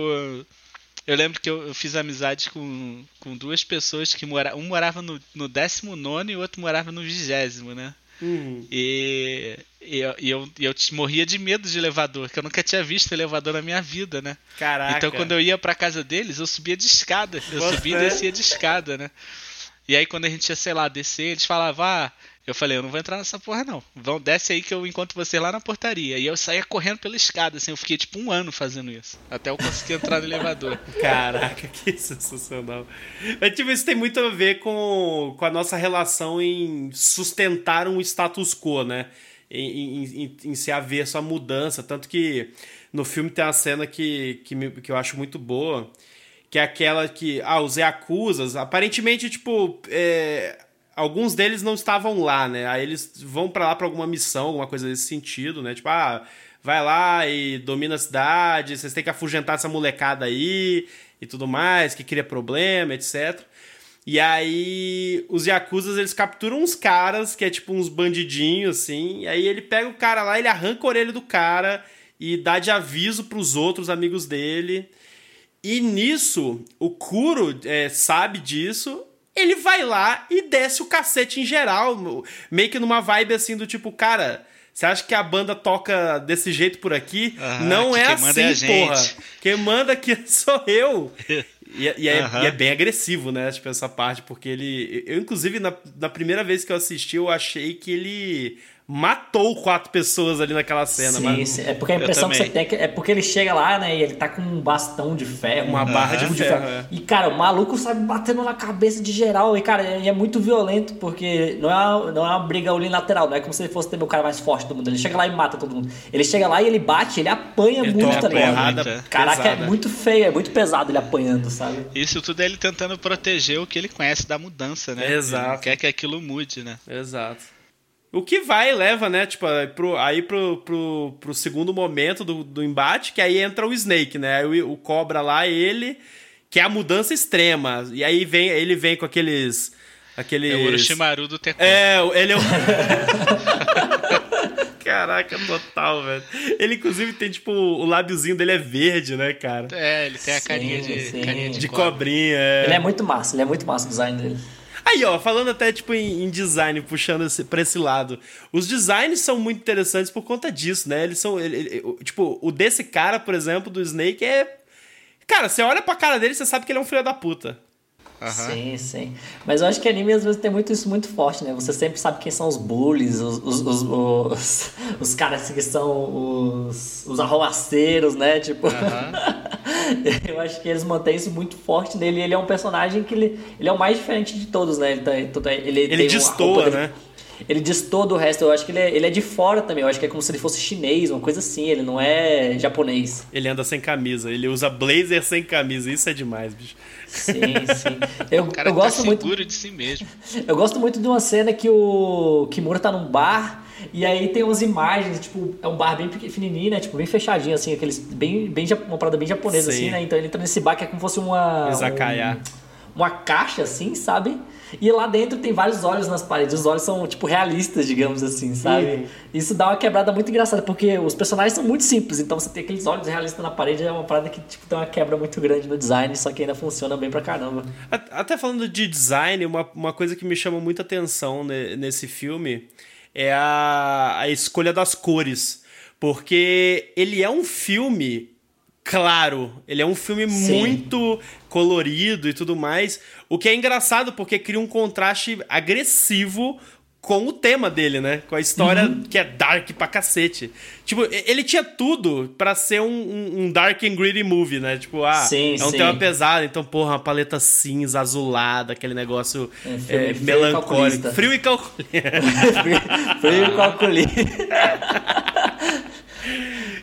Eu lembro que eu, eu fiz amizade com, com duas pessoas que moravam. Um morava no, no 19 e o outro morava no 20, né? Uhum. E, e, eu, e eu, eu morria de medo de elevador, que eu nunca tinha visto elevador na minha vida, né? Caraca. Então quando eu ia pra casa deles, eu subia de escada. Eu Você? subia e descia de escada, né? E aí quando a gente ia, sei lá, descer, eles falavam, ah, Eu falei, eu não vou entrar nessa porra, não. Vão, desce aí que eu encontro você lá na portaria. E eu saía correndo pela escada, assim, eu fiquei tipo um ano fazendo isso. Até eu conseguir entrar no elevador. (laughs) Caraca, que sensacional. Mas, tipo, isso tem muito a ver com, com a nossa relação em sustentar um status quo, né? Em, em, em, em se haver essa mudança. Tanto que no filme tem uma cena que, que, me, que eu acho muito boa, que é aquela que, ah, os Yakuzas, aparentemente, tipo, é, alguns deles não estavam lá, né? Aí eles vão para lá para alguma missão, alguma coisa desse sentido, né? Tipo, ah, vai lá e domina a cidade, vocês têm que afugentar essa molecada aí e tudo mais, que cria problema, etc. E aí os Yakuzas, eles capturam uns caras, que é tipo uns bandidinhos, assim, e aí ele pega o cara lá, ele arranca a orelha do cara e dá de aviso pros outros amigos dele. E nisso, o Kuro é, sabe disso ele vai lá e desce o cacete em geral, meio que numa vibe assim do tipo, cara, você acha que a banda toca desse jeito por aqui? Não é quem assim, é porra. Quem manda aqui (laughs) sou eu. E, e é, Aham. e é bem agressivo, né? Tipo, essa parte, porque ele. Eu, inclusive, na, na primeira vez que eu assisti, eu achei que ele matou quatro pessoas ali naquela cena. Sim, mas sim. É porque a impressão que você tem é, que, é porque ele chega lá, né, e ele tá com um bastão de ferro. Uma um barra de tubo ferro, é. E, cara, o maluco sabe batendo na cabeça de geral. E, cara, e é muito violento, porque não é uma, não é uma briga unilateral, não é como se ele fosse ter o cara mais forte do mundo. Ele chega lá e mata todo mundo. Ele chega lá e ele bate, ele apanha Ele muito, tá ligado? é. Caraca, é pesada. muito feio, é muito pesado ele apanhando, sabe? Isso tudo é ele tentando proteger o que ele conhece da mudança, né? Exato. Ele quer que aquilo mude, né? Exato. O que vai e leva, né? Tipo, aí pro, aí pro, pro, pro segundo momento do, do embate, que aí entra o Snake, né? Aí o, o Cobra lá, ele, que é a mudança extrema. E aí vem, ele vem com aqueles. aqueles É o Orochimaru do Tekken. É, ele é o. (laughs) Caraca, total, velho. Ele, inclusive, tem, tipo, o lábiozinho dele é verde, né, cara? É, ele tem a Sim, carinha de, sim. carinha de, De cobra. cobrinha, é. Ele é muito massa, ele é muito massa o design dele. Aí, ó, falando até, tipo, em, em design, puxando esse, pra esse lado. Os designs são muito interessantes por conta disso, né? Eles são. ele- ele- tipo, o desse cara, por exemplo, do Snake, é. Cara, você olha pra cara dele, você sabe que ele é um filho da puta. Aham. Sim, sim. Mas eu acho que anime às vezes tem muito isso muito forte, né? Você sempre sabe quem são os bullies, os, os, os, os, (laughs) os caras que são os, os arruaceiros, né? Tipo. (laughs) eu acho que eles mantêm isso muito forte nele. Ele é um personagem que ele, ele é o mais diferente de todos, né? Ele, tá, ele, Ele tem destoa, dele- né? Ele destoa do resto. Eu acho que ele é, ele é de fora também. Eu acho que é como se ele fosse chinês, uma coisa assim. Ele não é japonês. Ele anda sem camisa, ele usa blazer sem camisa. Isso é demais, bicho. Sim, sim. (laughs) Eu, O cara eu tá gosto muito. seguro de si mesmo. (laughs) Eu gosto muito de uma cena que o Kimura tá num bar e aí tem umas imagens, tipo, é um bar bem pequenininho, né? Tipo, bem fechadinho, assim, aqueles bem, bem uma parada bem japonesa, Sim. assim, né? Então ele entra nesse bar que é como se fosse uma... Izakaya. um- uma caixa, assim, sabe? E lá dentro tem vários olhos nas paredes. Os olhos são, tipo, realistas, digamos assim, sabe? Uhum. Isso dá uma quebrada muito engraçada, porque os personagens são muito simples. Então você tem aqueles olhos realistas na parede é uma parada que, tipo, tem uma quebra muito grande no design, só que ainda funciona bem pra caramba. Até falando de design, uma, uma coisa que me chama muita atenção ne- nesse filme é a, a escolha das cores. Porque ele é um filme claro, ele é um filme Sim. muito colorido e tudo mais. O que é engraçado porque cria um contraste agressivo com o tema dele, né? Com a história Uhum. que é dark pra cacete. Tipo, ele tinha tudo pra ser um, um- um dark and gritty movie, né? Tipo, ah, Sim, é um sim. tema pesado, então, porra, uma paleta cinza, azulada, aquele negócio É, é, melancólico. Frio e calculista. Frio e calculista. (laughs) (laughs)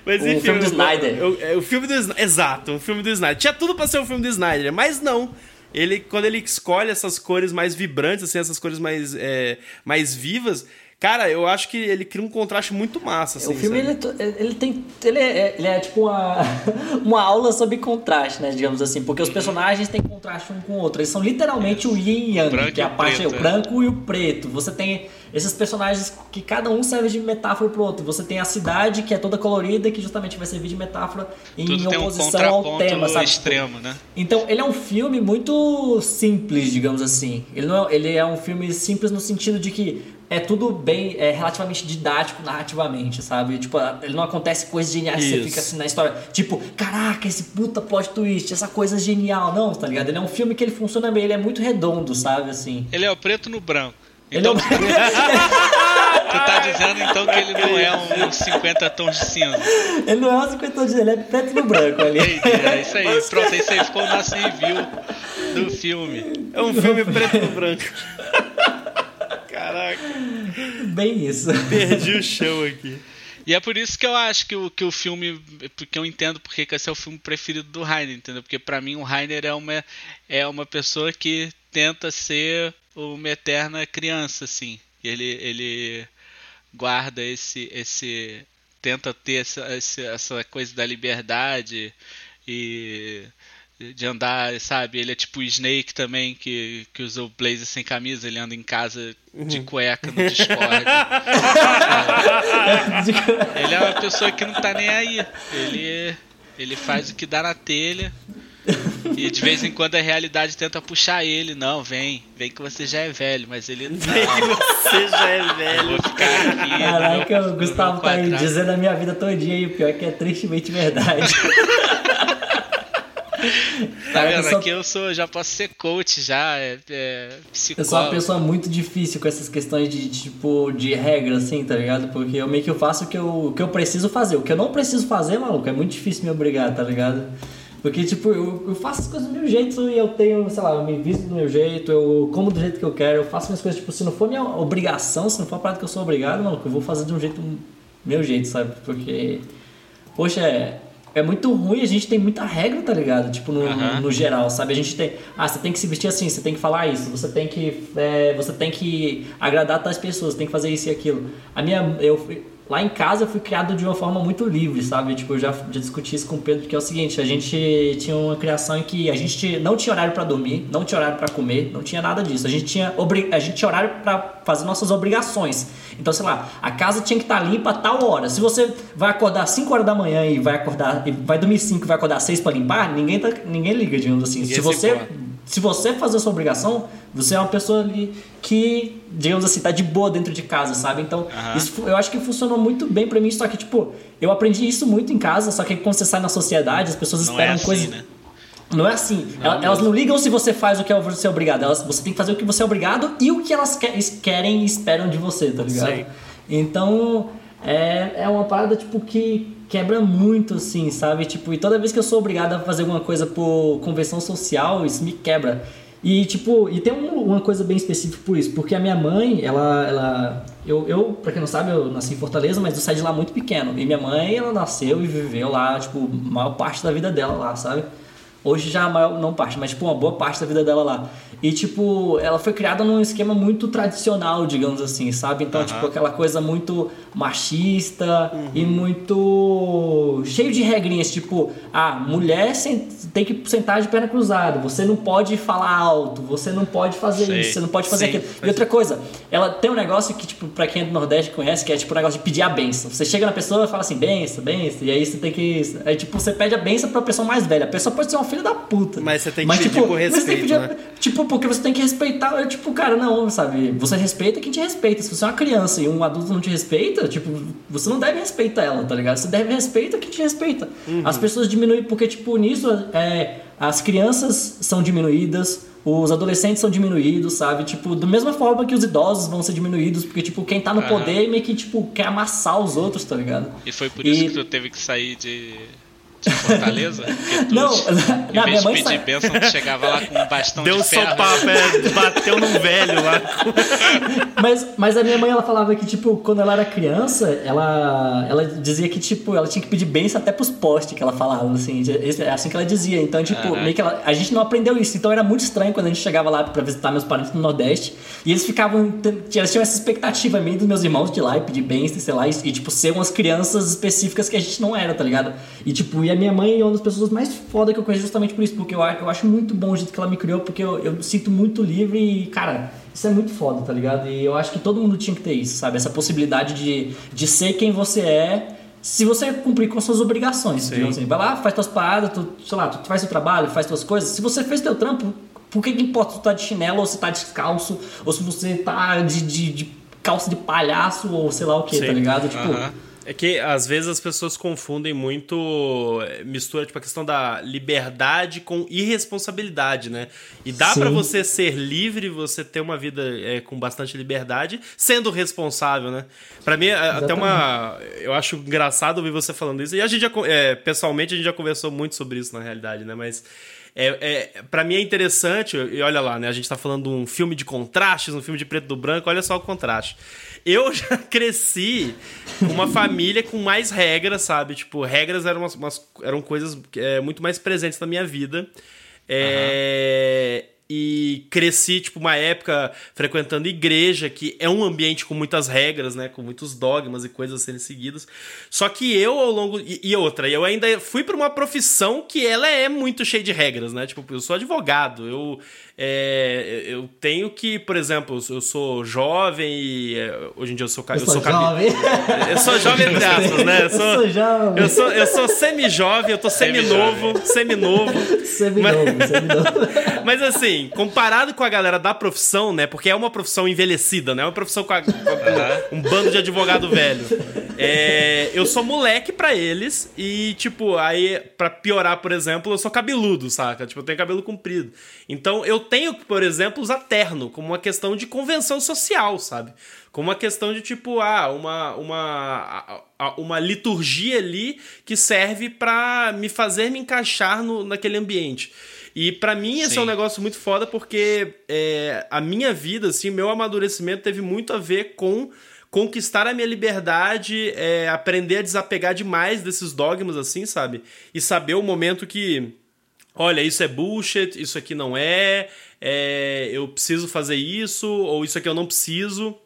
Mas Um filme do Snyder. eu- o filme do Snyder. Exato, um filme do Snyder. Tinha tudo pra ser um filme do Snyder, mas não. Ele, quando ele escolhe essas cores mais vibrantes, assim, essas cores mais, é, mais vivas, cara, eu acho que ele cria um contraste muito massa. Assim, o filme sabe? ele, ele tem. Ele é, ele é tipo uma, (laughs) uma aula sobre contraste, né? Digamos assim. Porque os personagens têm contraste um com o outro. Eles são literalmente o yin e yang, Branco que é a o parte preto, o é. branco e o preto. Você tem esses personagens que cada um serve de metáfora pro outro. Você tem a cidade, que é toda colorida, que justamente vai servir de metáfora em Tudo tem um oposição ao tema, sabe? extremo, né? Então, ele é um filme muito simples, digamos assim. Ele, não é, ele é um filme simples no sentido de que é tudo bem, é relativamente didático narrativamente, sabe? Tipo, ele não acontece coisas geniais que você fica assim na história. Tipo, caraca, esse puta plot twist, essa coisa genial. Não, tá ligado? Ele é um filme que ele funciona bem, ele é muito redondo, sabe? Assim. Ele é o preto no branco. Então, ele é (laughs) tu tá dizendo então que ele não é um (laughs) 50 tons de cinza. Ele não é um 50 tons de cinza, ele é preto no branco ali. É isso aí, (laughs) pronto, isso aí ficou o nosso review do filme. É um filme preto no branco. Bem isso. (laughs) Perdi o chão (laughs) aqui. E é por isso que eu acho que o, que o filme. Porque eu entendo porque que esse é o filme preferido do Rainer, entendeu? Porque para mim o Rainer é uma, é uma pessoa que tenta ser uma eterna criança, assim. Ele, ele guarda esse. esse tenta ter essa, essa coisa da liberdade e de andar, sabe? Ele é tipo o Snake também, que, que usa o blazer sem camisa, ele anda em casa de uhum. cueca no Discord. (laughs) ele é uma pessoa que não tá nem aí. Ele, ele faz o que dá na telha. E de vez em quando a realidade tenta puxar ele. Não, vem, vem que você já é velho, mas ele não. Vem que você já é velho. Eu vou ficar aqui. Caraca, o Gustavo tá aí dizendo a minha vida todinha e o pior é que é tristemente verdade. (laughs) (laughs) Tá vendo? Sou... Aqui eu sou, já posso ser coach, já, é, é psicólogo. Eu sou uma pessoa muito difícil com essas questões de, tipo, de regra, assim, tá ligado? Porque eu meio que eu faço o que eu, o que eu preciso fazer. O que eu não preciso fazer, maluco, é muito difícil me obrigar, tá ligado? Porque, tipo, eu, eu faço as coisas do meu jeito e eu tenho, sei lá, eu me visto do meu jeito, eu como do jeito que eu quero, eu faço minhas coisas, tipo, se não for minha obrigação, se não for a parada que eu sou obrigado, maluco, eu vou fazer de um jeito, meu jeito, sabe? Porque, poxa, é é muito ruim, a gente tem muita regra, tá ligado? Tipo, no, no, no, geral, sabe? A gente tem. Ah, você tem que se vestir assim, você tem que falar isso, você tem que. É, você tem que agradar tais pessoas, tem que fazer isso e aquilo. A minha. Eu, lá em casa eu fui criado de uma forma muito livre, sabe? Tipo, eu já, já discuti isso com o Pedro, que é o seguinte, a gente tinha uma criação em que a gente não tinha horário para dormir, não tinha horário para comer, não tinha nada disso. A gente tinha, a gente tinha horário para fazer nossas obrigações. Então, sei lá, a casa tinha que estar tá limpa a tal hora. Se você vai acordar 5 horas da manhã e vai acordar vai dormir 5 e vai acordar 6 para limpar, ninguém tá, ninguém liga, digamos assim. Ninguém se você se você fazer a sua obrigação, você é uma pessoa ali que, digamos assim, tá de boa dentro de casa, sabe? Então, uhum. isso eu acho que funcionou muito bem para mim, só que, tipo, eu aprendi isso muito em casa, só que quando você sai na sociedade, as pessoas não esperam é assim, coisas. Né? Não é assim. Não elas, elas, não ligam se você faz o que você é obrigado. Elas, você tem que fazer o que você é obrigado e o que elas querem e esperam de você, tá ligado? Sim. Então, é, é uma parada, tipo, que quebra muito, assim, sabe? Tipo, e toda vez que eu sou obrigado a fazer alguma coisa por convenção social, isso me quebra. E, tipo, e tem um, uma coisa bem específica por isso, porque a minha mãe, ela, ela eu, eu, pra quem não sabe, eu nasci em Fortaleza, mas eu saí de lá muito pequeno. E minha mãe, ela nasceu e viveu lá, tipo, a maior parte da vida dela lá, sabe? Hoje já maior, não parte, mas tipo uma boa parte da vida dela lá. E tipo, ela foi criada num esquema muito tradicional, digamos assim, sabe? Então, uhum. tipo, aquela coisa muito machista uhum. e muito cheio de regrinhas, tipo, ah, mulher tem que sentar de perna cruzada, você não pode falar alto, você não pode fazer Sei. isso, você não pode fazer Sim. aquilo. E outra coisa, ela tem um negócio que, tipo, pra quem é do Nordeste conhece, que é tipo um negócio de pedir a benção. Você chega na pessoa e fala assim, benção, benção, e aí você tem que. Aí, tipo, você pede a benção pra pessoa mais velha. A pessoa pode ser uma filha da puta. Mas você tem que mas, pedir tipo, por respeito, pedir, né? Tipo, porque você tem que respeitar. Tipo, cara, não, sabe? Você respeita quem te respeita. Se você é uma criança e um adulto não te respeita, tipo, você não deve respeitar ela, tá ligado? Você deve respeitar quem te respeita. Uhum. As pessoas diminuem, porque, tipo, nisso, é, as crianças são diminuídas, os adolescentes são diminuídos, sabe? Tipo, da mesma forma que os idosos vão ser diminuídos, porque, tipo, quem tá no uhum. poder meio que, tipo, quer amassar os outros, tá ligado? E foi por isso e... que tu teve que sair de de Fortaleza? Tu, não, em na vez de pedir sai... bênção, tu chegava lá com um bastão Deu de ferro. Deu sopapo, é, bateu num velho lá. (laughs) mas, mas a minha mãe, ela falava que, tipo, quando ela era criança, ela, ela dizia que, tipo, ela tinha que pedir bênção até pros postes que ela falava, assim. É assim que ela dizia. Então, tipo, uhum. meio que ela, a gente não aprendeu isso. Então era muito estranho quando a gente chegava lá pra visitar meus parentes no Nordeste. E eles ficavam, eles tinham essa expectativa minha dos meus irmãos de ir lá e pedir bênção, sei lá, e, e, tipo, ser umas crianças específicas que a gente não era, tá ligado? E, tipo, e a minha mãe é uma das pessoas mais foda que eu conheço justamente por isso, porque eu, eu acho muito bom o jeito que ela me criou, porque eu, eu sinto muito livre e, cara, isso é muito foda, tá ligado? E eu acho que todo mundo tinha que ter isso, sabe? Essa possibilidade de, de ser quem você é se você cumprir com suas obrigações. Assim, vai lá, faz tuas paradas, tu, sei lá, tu faz seu trabalho, faz tuas coisas. Se você fez teu trampo, por que, que importa se tu tá de chinelo ou se tá descalço, ou se você tá de, de, de calça de palhaço ou sei lá o que, tá ligado? Tipo. Uh -huh É que às vezes as pessoas confundem muito, eh, mistura tipo a questão da liberdade com irresponsabilidade, né? E dá para você ser livre, você ter uma vida é, com bastante liberdade, sendo responsável, né? Para mim, Exatamente. até uma. Eu acho engraçado ouvir você falando isso. E a gente já, é, pessoalmente, a gente já conversou muito sobre isso na realidade, né? Mas. É, é, para mim é interessante, e olha lá, né? A gente tá falando de um filme de contrastes, um filme de preto do branco, olha só o contraste. Eu (laughs) já cresci com uma família com mais regras, sabe? Tipo, regras eram, umas, umas eram coisas é, muito mais presentes na minha vida. É, uhum e cresci, tipo, uma época frequentando igreja, que é um ambiente com muitas regras, né? Com muitos dogmas e coisas a serem seguidas. Só que eu, ao longo. E, e outra, eu ainda fui para uma profissão que ela é muito cheia de regras, né? Tipo, eu sou advogado, eu, é, eu tenho que, por exemplo, eu sou jovem e é, hoje em dia eu sou, eu, eu sou jovem. (laughs) Eu sou jovem entre aspas, né? Eu sou, eu sou jovem. Eu sou, eu sou semi-jovem, eu tô semi-novo, semi-novo. Semi-novo, mas, semi-novo. (laughs) Mas assim, comparado com a galera da profissão, né? Porque é uma profissão envelhecida, né? É uma profissão com, a, com um bando de advogado velho. É, eu sou moleque para eles e, tipo, aí, para piorar, por exemplo, eu sou cabeludo, saca? Tipo, eu tenho cabelo comprido. Então, eu tenho, por exemplo, usar terno como uma questão de convenção social, sabe? Como uma questão de tipo, ah, uma, uma, uma liturgia ali que serve para me fazer me encaixar no, naquele ambiente. E para mim esse Sim. é um negócio muito foda porque é, a minha vida, assim, meu amadurecimento teve muito a ver com conquistar a minha liberdade, é, aprender a desapegar demais desses dogmas, assim, sabe? E saber o momento que olha, isso é bullshit, isso aqui não é, é, eu preciso fazer isso, ou isso aqui eu não preciso.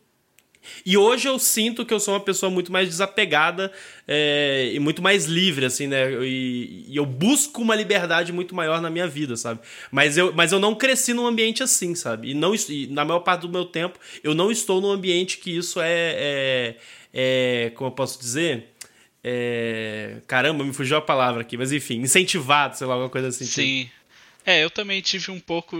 E hoje eu sinto que eu sou uma pessoa muito mais desapegada é, e muito mais livre, assim, né? E, e, eu busco uma liberdade muito maior na minha vida, sabe? Mas eu, mas eu não cresci num ambiente assim, sabe? E, não, e na maior parte do meu tempo eu não estou num ambiente que isso é, é, é como eu posso dizer? É... Caramba, me fugiu a palavra aqui, mas enfim, incentivado, sei lá, alguma coisa assim. Sim. Tipo. É, eu também tive um pouco.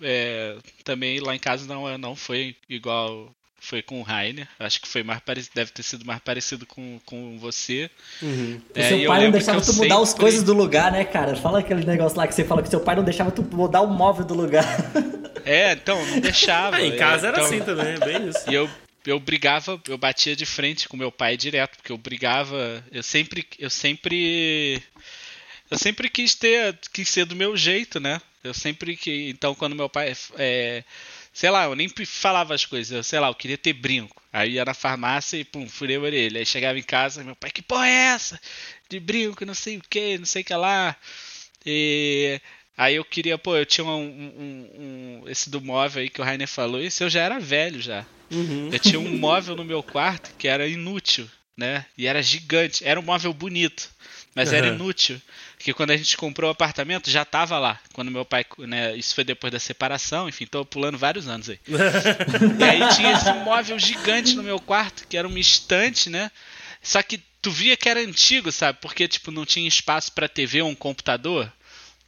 É, também lá em casa não, não foi igual foi com o Rainer. Acho que foi mais parecido, deve ter sido mais parecido com, com você. Uhum. É, seu pai não deixava tu mudar sempre... as coisas do lugar, né, cara? Fala aquele negócio lá que você fala que seu pai não deixava tu mudar o móvel do lugar. (laughs) É, então, não deixava. (laughs) Ah, em casa é, era então... assim também, bem isso. (laughs) E eu eu brigava, eu batia de frente com meu pai direto, porque eu brigava, eu sempre, eu sempre, eu sempre quis ter, quis ser do meu jeito, né? Eu sempre que, então quando meu pai, é, sei lá, eu nem falava as coisas, eu, sei lá, eu queria ter brinco, aí ia na farmácia e pum, furei a orelha, aí chegava em casa, meu pai, que porra é essa? De brinco, não sei o que, não sei o que lá, e Aí eu queria, pô, eu tinha um, um, um, esse do móvel aí que o Rainer falou, esse eu já era velho já. Uhum. Eu tinha um móvel no meu quarto que era inútil, né? E era gigante. Era um móvel bonito, mas uhum. era inútil. Porque quando a gente comprou o apartamento, já tava lá. Quando meu pai, né? Isso foi depois da separação, enfim, tô pulando vários anos aí. (laughs) e aí tinha esse móvel gigante no meu quarto, que era uma estante, né? Só que tu via que era antigo, sabe? Porque, tipo, não tinha espaço para TV ou um computador.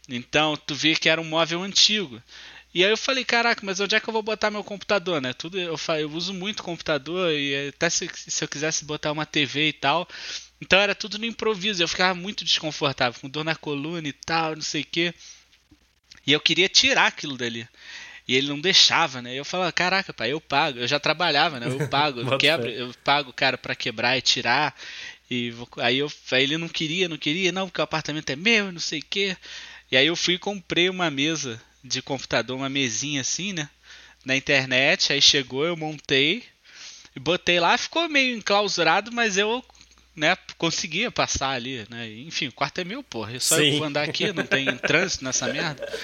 Então, tu via que era um móvel antigo. E aí eu falei, caraca, mas onde é que eu vou botar meu computador, né? Tudo eu, eu uso muito computador e até se, se eu quisesse botar uma TV e tal. Então era tudo no improviso, eu ficava muito desconfortável, com dor na coluna e tal, não sei o quê. E eu queria tirar aquilo dali. E ele não deixava, né? Eu falava, caraca, pai, eu pago. Eu já trabalhava, né? Eu pago, (laughs) eu quebro, eu pago o cara para quebrar e tirar. E aí, eu, aí ele não queria, não queria, não, porque o apartamento é meu, não sei o quê. E aí eu fui e comprei uma mesa de computador, uma mesinha assim, né? Na internet, aí chegou, eu montei e botei lá, ficou meio enclausurado, mas eu, né, conseguia passar ali, né? Enfim, o quarto é meu, porra. É só Sim. eu vou andar aqui, não tem (laughs) trânsito nessa merda. (laughs)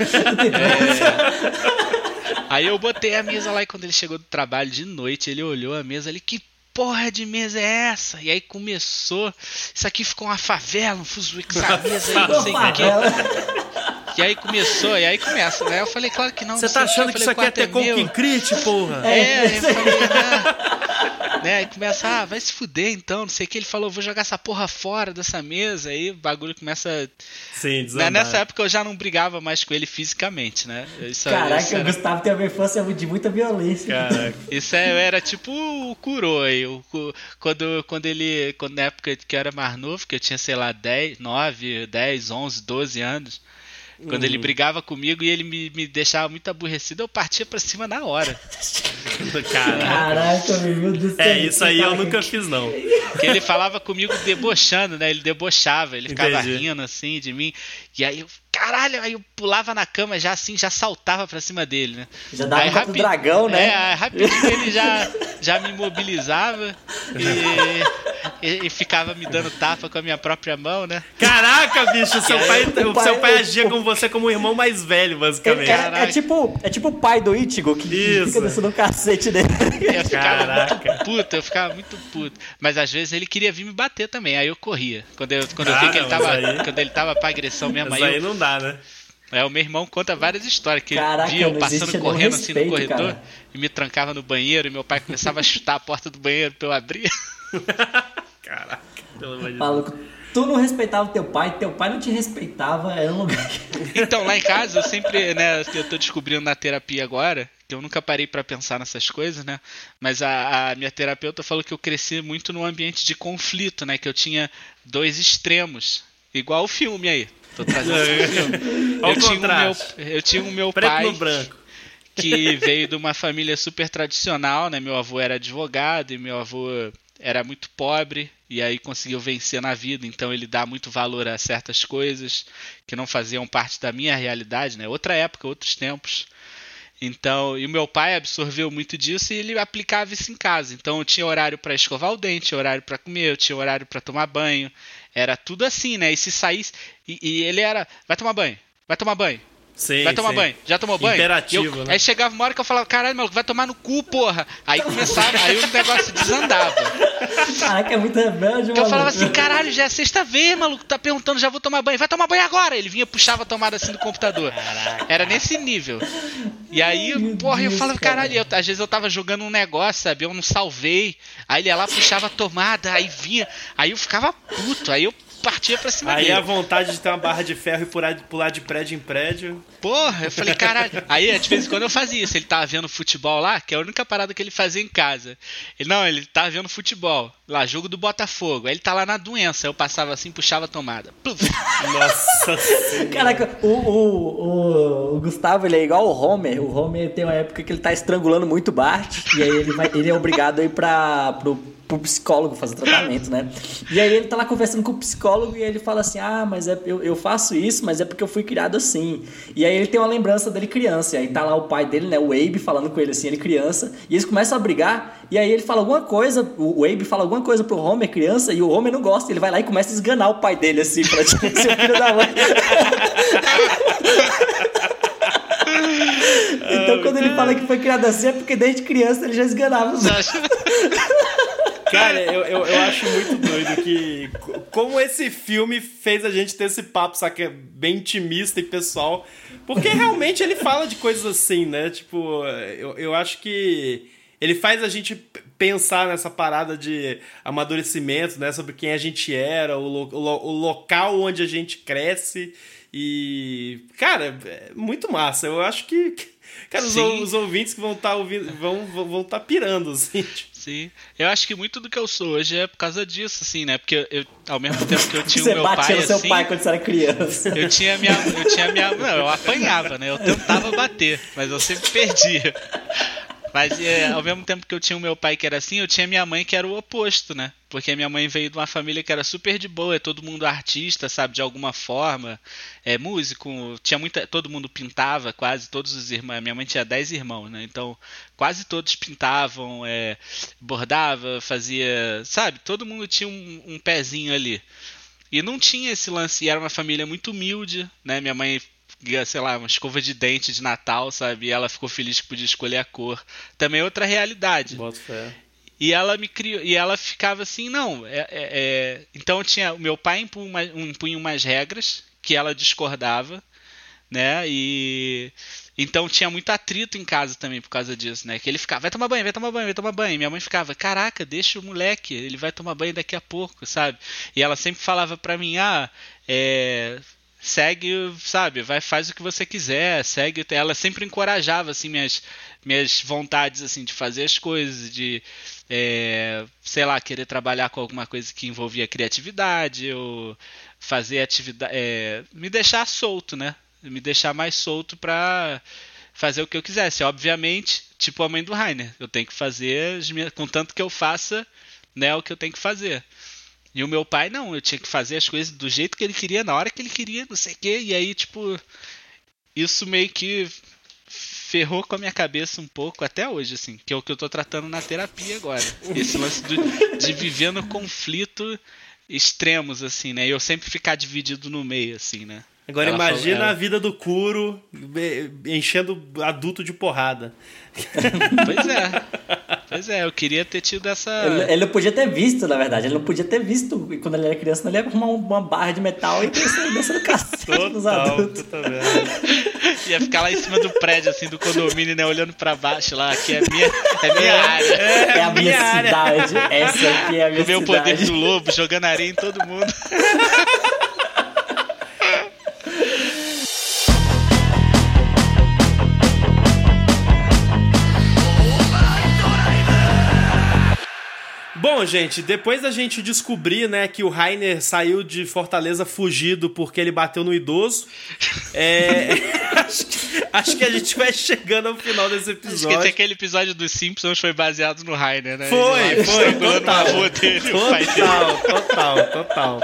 É... Aí eu botei a mesa lá e quando ele chegou do trabalho de noite, ele olhou a mesa ali, que porra de mesa é essa? E aí começou, isso aqui ficou uma favela, um fuzuíque, essa (laughs) mesa aí, não sei o que. E aí começou, e aí começa, né? Eu falei, claro que não. Você tá achando que isso aqui é ter concrete, porra? É, eu falei, né? (laughs) né? E começa, ah, vai se fuder então, não sei o que. Ele falou, vou jogar essa porra fora dessa mesa. Aí o bagulho começa. Sim, né? Nessa época eu já não brigava mais com ele fisicamente, né? Isso, Caraca, isso era... o Gustavo tem uma infância de muita violência. Caraca. (laughs) Isso é, era tipo o Kuro aí. O, quando, quando ele. Quando, na época que eu era mais novo, que eu tinha, sei lá, 10, 9, 10, 11, 12 anos. Quando ele uhum. brigava comigo e ele me, me deixava muito aborrecido, eu partia pra cima na hora. (laughs) Caraca, meu Deus do céu. É, isso aí eu nunca fiz, não. Porque ele falava comigo debochando, né? Ele debochava, ele ficava Entendi. rindo assim de mim. E aí eu, caralho, aí eu pulava na cama já assim, já saltava pra cima dele, né? Já dava aí, um dragão, né? É, rapidinho ele já, já me mobilizava e, e, e, ficava me dando tapa com a minha própria mão, né? Caraca, bicho, seu pai, o, pai, seu pai agia o, com você como um irmão mais velho, basicamente. É, é, é, tipo, é tipo o pai do Ichigo que, que fica descendo o cacete dele. Eu ficava Caraca. muito puto, eu ficava muito puto. Mas às vezes ele queria vir me bater também, aí eu corria. Quando eu, quando eu vi que ele tava, aí... quando ele tava pra agressão mesmo, mas aí, aí não dá, né? É, o meu irmão conta várias histórias, que Caraca, via eu passando correndo respeito, assim no corredor cara. e me trancava no banheiro e meu pai começava a chutar a porta do banheiro pra eu abrir. (laughs) Caraca, pelo amor de Deus. Tu não respeitava teu pai, teu pai não te respeitava, era um lugar. (laughs) Então, lá em casa, eu sempre, né, eu tô descobrindo na terapia agora, que eu nunca parei para pensar nessas coisas, né? Mas a, a, minha terapeuta falou que eu cresci muito num ambiente de conflito, né? Que eu tinha dois extremos, igual o filme aí. Tô trazendo eu, tinha meu, eu tinha o meu Preto pai. Branco. Que veio de uma família super tradicional, né? Meu avô era advogado e meu avô era muito pobre e aí conseguiu vencer na vida, então ele dá muito valor a certas coisas que não faziam parte da minha realidade, né? Outra época, outros tempos. Então, e o meu pai absorveu muito disso e ele aplicava isso em casa. Então, eu tinha horário para escovar o dente, horário para comer, eu tinha horário para tomar banho, era tudo assim, né? E se saísse. E, e, ele era. Vai tomar banho, vai tomar banho. Sim, vai tomar sim. banho, já tomou banho? Imperativo, eu, né? Aí chegava uma hora que eu falava, caralho, maluco, vai tomar no cu, porra. Aí começava, aí o negócio desandava. Caraca, é muito rebelde, mano. Eu falava assim, caralho, já é sexta vez, maluco, tá perguntando, já vou tomar banho. Vai tomar banho agora! Ele vinha, puxava a tomada assim do computador. Caraca. Era nesse nível. E aí, Meu porra, Deus, eu falava, caralho, eu, às vezes eu tava jogando um negócio, sabe? Eu não salvei. Aí ele ia lá, puxava a tomada, aí vinha. Aí eu ficava puto. Aí eu partia pra cima Aí dele. a vontade de ter uma barra de ferro e pular, pular de prédio em prédio. Porra, eu falei, caralho. Aí, de vez em quando eu fazia isso. Ele tava vendo futebol lá, que é a única parada que ele fazia em casa. Ele, não, ele tava vendo futebol. Lá, jogo do Botafogo. Aí ele tá lá na doença. Eu passava assim, puxava a tomada. Nossa Caraca, o, o, o, o, Gustavo, ele é igual o Homer. O Homer tem uma época que ele tá estrangulando muito Bart. E aí ele, vai, ele é obrigado a ir pra, pro pro psicólogo fazer tratamento, né? E aí ele tá lá conversando com o psicólogo e ele fala assim: Ah, mas é, eu, eu faço isso, mas é porque eu fui criado assim. E aí ele tem uma lembrança dele criança. E aí tá lá o pai dele, né? O Abe, falando com ele assim, ele criança. E eles começam a brigar. E aí ele fala alguma coisa, o Abe fala alguma coisa pro Homer, criança, e o Homer não gosta. Ele vai lá e começa a esganar o pai dele, assim, pra (laughs) ser o filho da mãe. (laughs) então quando ele fala que foi criado assim é porque desde criança ele já esganava os outros. (laughs) Cara, eu, eu, eu, acho muito doido que. Como esse filme fez a gente ter esse papo, sabe? Bem intimista e pessoal. Porque realmente ele fala de coisas assim, né? Tipo, eu, eu acho que. Ele faz a gente pensar nessa parada de amadurecimento, né? Sobre quem a gente era, o, lo, o local onde a gente cresce. E. Cara, é muito massa. Eu acho que. Cara, os, os, ouvintes que vão estar tá ouvindo vão estar vão tá pirando, assim. (laughs) Tipo. Sim. Eu acho que muito do que eu sou hoje é por causa disso, assim, né? Porque eu, ao mesmo tempo que eu tinha (laughs) o meu pai. Você seu pai quando você era criança. Eu tinha minha. Eu tinha minha. Não, eu apanhava, né? Eu tentava bater, mas eu sempre perdia. Mas é, ao mesmo tempo que eu tinha o meu pai que era assim, eu tinha minha mãe que era o oposto, né? Porque minha mãe veio de uma família que era super de boa, é todo mundo artista, sabe, de alguma forma, é músico, tinha muita, todo mundo pintava, quase todos os irmãos, minha mãe tinha 10 irmãos, né? Então, quase todos pintavam, é, bordava, fazia, sabe, todo mundo tinha um, um pezinho ali. E não tinha esse lance, e era uma família muito humilde, né? Minha mãe sei lá, uma escova de dente de Natal, sabe? E ela ficou feliz que podia escolher a cor. Também é outra realidade. Bota fé. E ela me criou, e ela ficava assim, não, é, é, é... então tinha o meu pai impunha, impunha umas regras que ela discordava, né? E então tinha muito atrito em casa também por causa disso, né? Que ele ficava, vai tomar banho, vai tomar banho, vai tomar banho. E minha mãe ficava, caraca, deixa o moleque, ele vai tomar banho daqui a pouco, sabe? E ela sempre falava pra mim, ah, é, segue, sabe, vai faz o que você quiser, segue. Ela sempre encorajava assim minhas minhas vontades assim de fazer as coisas, de é, sei lá, querer trabalhar com alguma coisa que envolvia criatividade ou fazer atividade, é, me deixar solto, né? Me deixar mais solto para fazer o que eu quisesse. Obviamente, tipo a mãe do Rainer, eu tenho que fazer, contanto que eu faça, né, o que eu tenho que fazer. E o meu pai não, eu tinha que fazer as coisas do jeito que ele queria, na hora que ele queria, não sei o quê. E aí, tipo, isso meio que ferrou com a minha cabeça um pouco até hoje, assim, que é o que eu tô tratando na terapia agora. (laughs) Esse lance de, de viver no conflito extremos, assim, né? E eu sempre ficar dividido no meio, assim, né? Agora ela imagina falou, ela... a vida do Kuro enchendo adulto de porrada. (laughs) Pois é. Pois é, eu queria ter tido essa. Ele, ele, não podia ter visto, na verdade. Ele não podia ter visto. Quando ele era criança, ele ia arrumar uma barra de metal e descendo o cacete dos adultos. ia ficar lá em cima do prédio, assim, do condomínio, né? Olhando pra baixo lá, que é minha, é minha área. É, é a minha, minha cidade. Essa aqui é a minha Ver cidade. o poder do lobo jogando areia em todo mundo. (laughs) Bom, gente, depois da gente descobrir, né, que o Rainer saiu de Fortaleza fugido porque ele bateu no idoso, é... (laughs) acho, que, acho, que, a gente vai chegando ao final desse episódio. Acho que aquele episódio dos Simpsons foi baseado no Rainer, né? Foi, foi, total. Dele, total, total, total.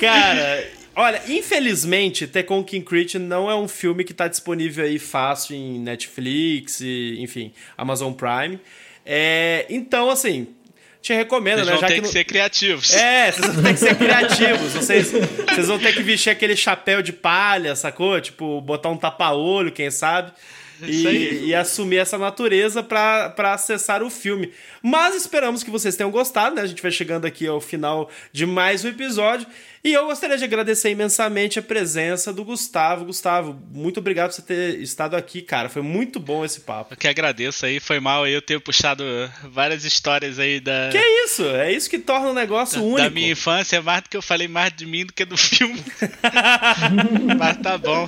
Cara, Olha, infelizmente, Tekken King Crit não é um filme que está disponível aí fácil em Netflix, e, enfim, Amazon Prime. É, então, assim, te recomendo, vocês né? Vão Já ter que, que não... ser criativos. É, vocês vão ter que ser criativos. Vocês, vocês vão ter que vestir aquele chapéu de palha, sacou? Tipo, botar um tapa-olho, quem sabe? E, e, assumir essa natureza para acessar o filme. Mas esperamos que vocês tenham gostado, né? A gente vai chegando aqui ao final de mais um episódio. E eu gostaria de agradecer imensamente a presença do Gustavo. Gustavo, muito obrigado por você ter estado aqui, cara. Foi muito bom esse papo. Eu que agradeço aí, foi mal eu ter puxado várias histórias aí da. Que é isso? É isso que torna o negócio da, único. Da minha infância, mais do que eu falei mais de mim do que do filme. (laughs) Mas tá bom.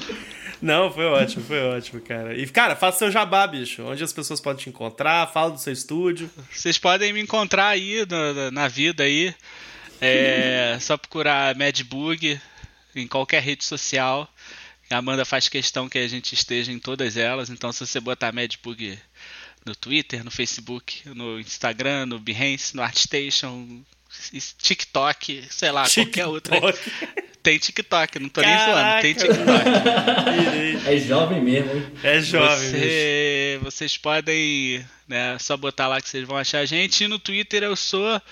Não, foi ótimo, foi ótimo, cara. E, cara, faça seu jabá, bicho. Onde as pessoas podem te encontrar, fala do seu estúdio. Vocês podem me encontrar aí na, na vida aí. É só procurar Madbug em qualquer rede social. A Amanda faz questão que a gente esteja em todas elas. Então, se você botar Madbug no Twitter, no Facebook, no Instagram, no Behance, no ArtStation, TikTok, sei lá, TikTok. qualquer outra. (laughs) Tem TikTok, não tô Caraca. nem zoando, tem TikTok. (laughs) é jovem mesmo, hein? É jovem. Você, vocês podem, né, só botar lá que vocês vão achar a gente. E no Twitter eu sou,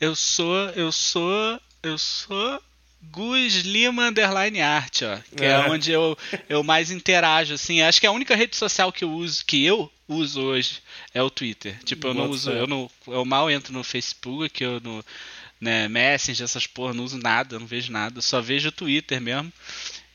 eu sou, eu sou, eu sou Gus Lima Underline Art, ó. Que é, é onde eu, eu mais interajo, assim. Acho que a única rede social que eu uso, que eu uso hoje, é o Twitter. Tipo, eu não uso, eu não. Eu mal entro no Facebook, eu no né, Messenger, essas porra, não uso nada, não vejo nada, só vejo o Twitter mesmo.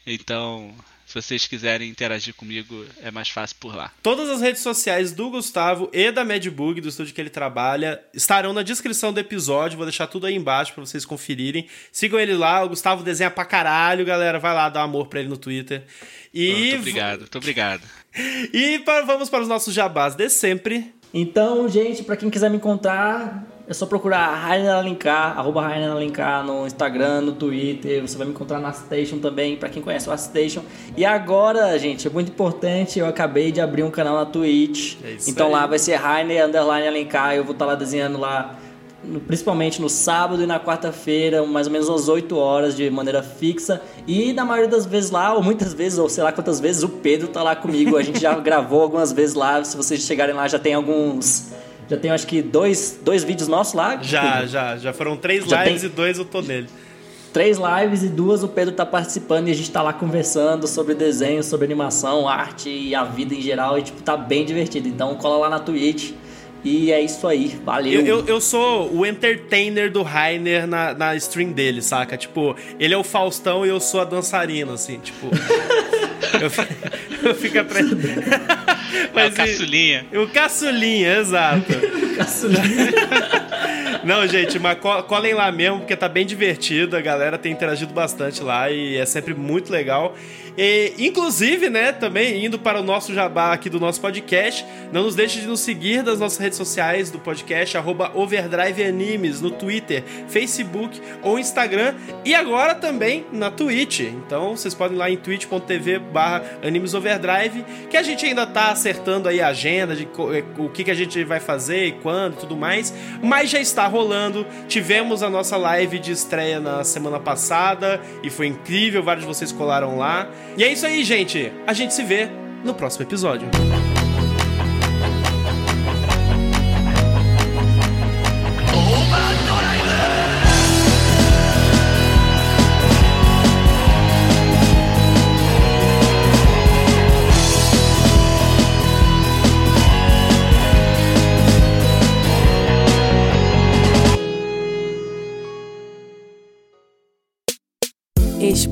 Então, se vocês quiserem interagir comigo, é mais fácil por lá. Todas as redes sociais do Gustavo e da Madbug, do estúdio que ele trabalha, estarão na descrição do episódio. Vou deixar tudo aí embaixo para vocês conferirem. Sigam ele lá, o Gustavo desenha pra caralho, galera. Vai lá dar amor pra ele no Twitter. E... Muito obrigado, muito obrigado. E para, vamos para os nossos jabás de sempre. Então, gente, para quem quiser me encontrar, é só procurar Rainer Alencar, arroba Rainer Alencar no Instagram, no Twitter. Você vai me encontrar na Station também, para quem conhece o Station. E agora, gente, é muito importante, eu acabei de abrir um canal na Twitch. É então aí. lá vai ser Rainer Underline Alencar. Eu vou estar tá lá desenhando lá, principalmente no sábado e na quarta-feira, mais ou menos umas 8 horas de maneira fixa. E na maioria das vezes lá, ou muitas vezes, ou sei lá quantas vezes, o Pedro tá lá comigo. A gente já (laughs) gravou algumas vezes lá. Se vocês chegarem lá, já tem alguns já tem acho que dois, dois vídeos nossos lá. Já, já. Já foram três já lives tem... e dois eu tô nele. Três lives e duas o Pedro tá participando e a gente tá lá conversando sobre desenho, sobre animação, arte e a vida em geral. E tipo, tá bem divertido. Então cola lá na Twitch. E é isso aí, valeu. Eu, eu, eu, sou o entertainer do Rainer na, na stream dele, saca? Tipo, ele é o Faustão e eu sou a dançarina, assim, tipo. eu, (laughs) eu fico (laughs) atrás. Mas, é o caçulinha. O caçulinha, exato. (laughs) o caçulinha. Não, gente, mas colhem lá mesmo, porque tá bem divertido. A galera tem interagido bastante lá e é sempre muito legal. E, inclusive, né, também indo para o nosso jabá aqui do nosso podcast, não nos deixe de nos seguir nas nossas redes sociais do podcast, arroba Overdrive Animes, no Twitter, Facebook ou Instagram e agora também na Twitch. Então vocês podem ir lá em twitch.tv barra animesoverdrive, que a gente ainda tá acertando aí a agenda de o que, que a gente vai fazer e quando e tudo mais, mas já está rolando. Tivemos a nossa live de estreia na semana passada e foi incrível, vários de vocês colaram lá. E é isso aí, gente. A gente se vê no próximo episódio.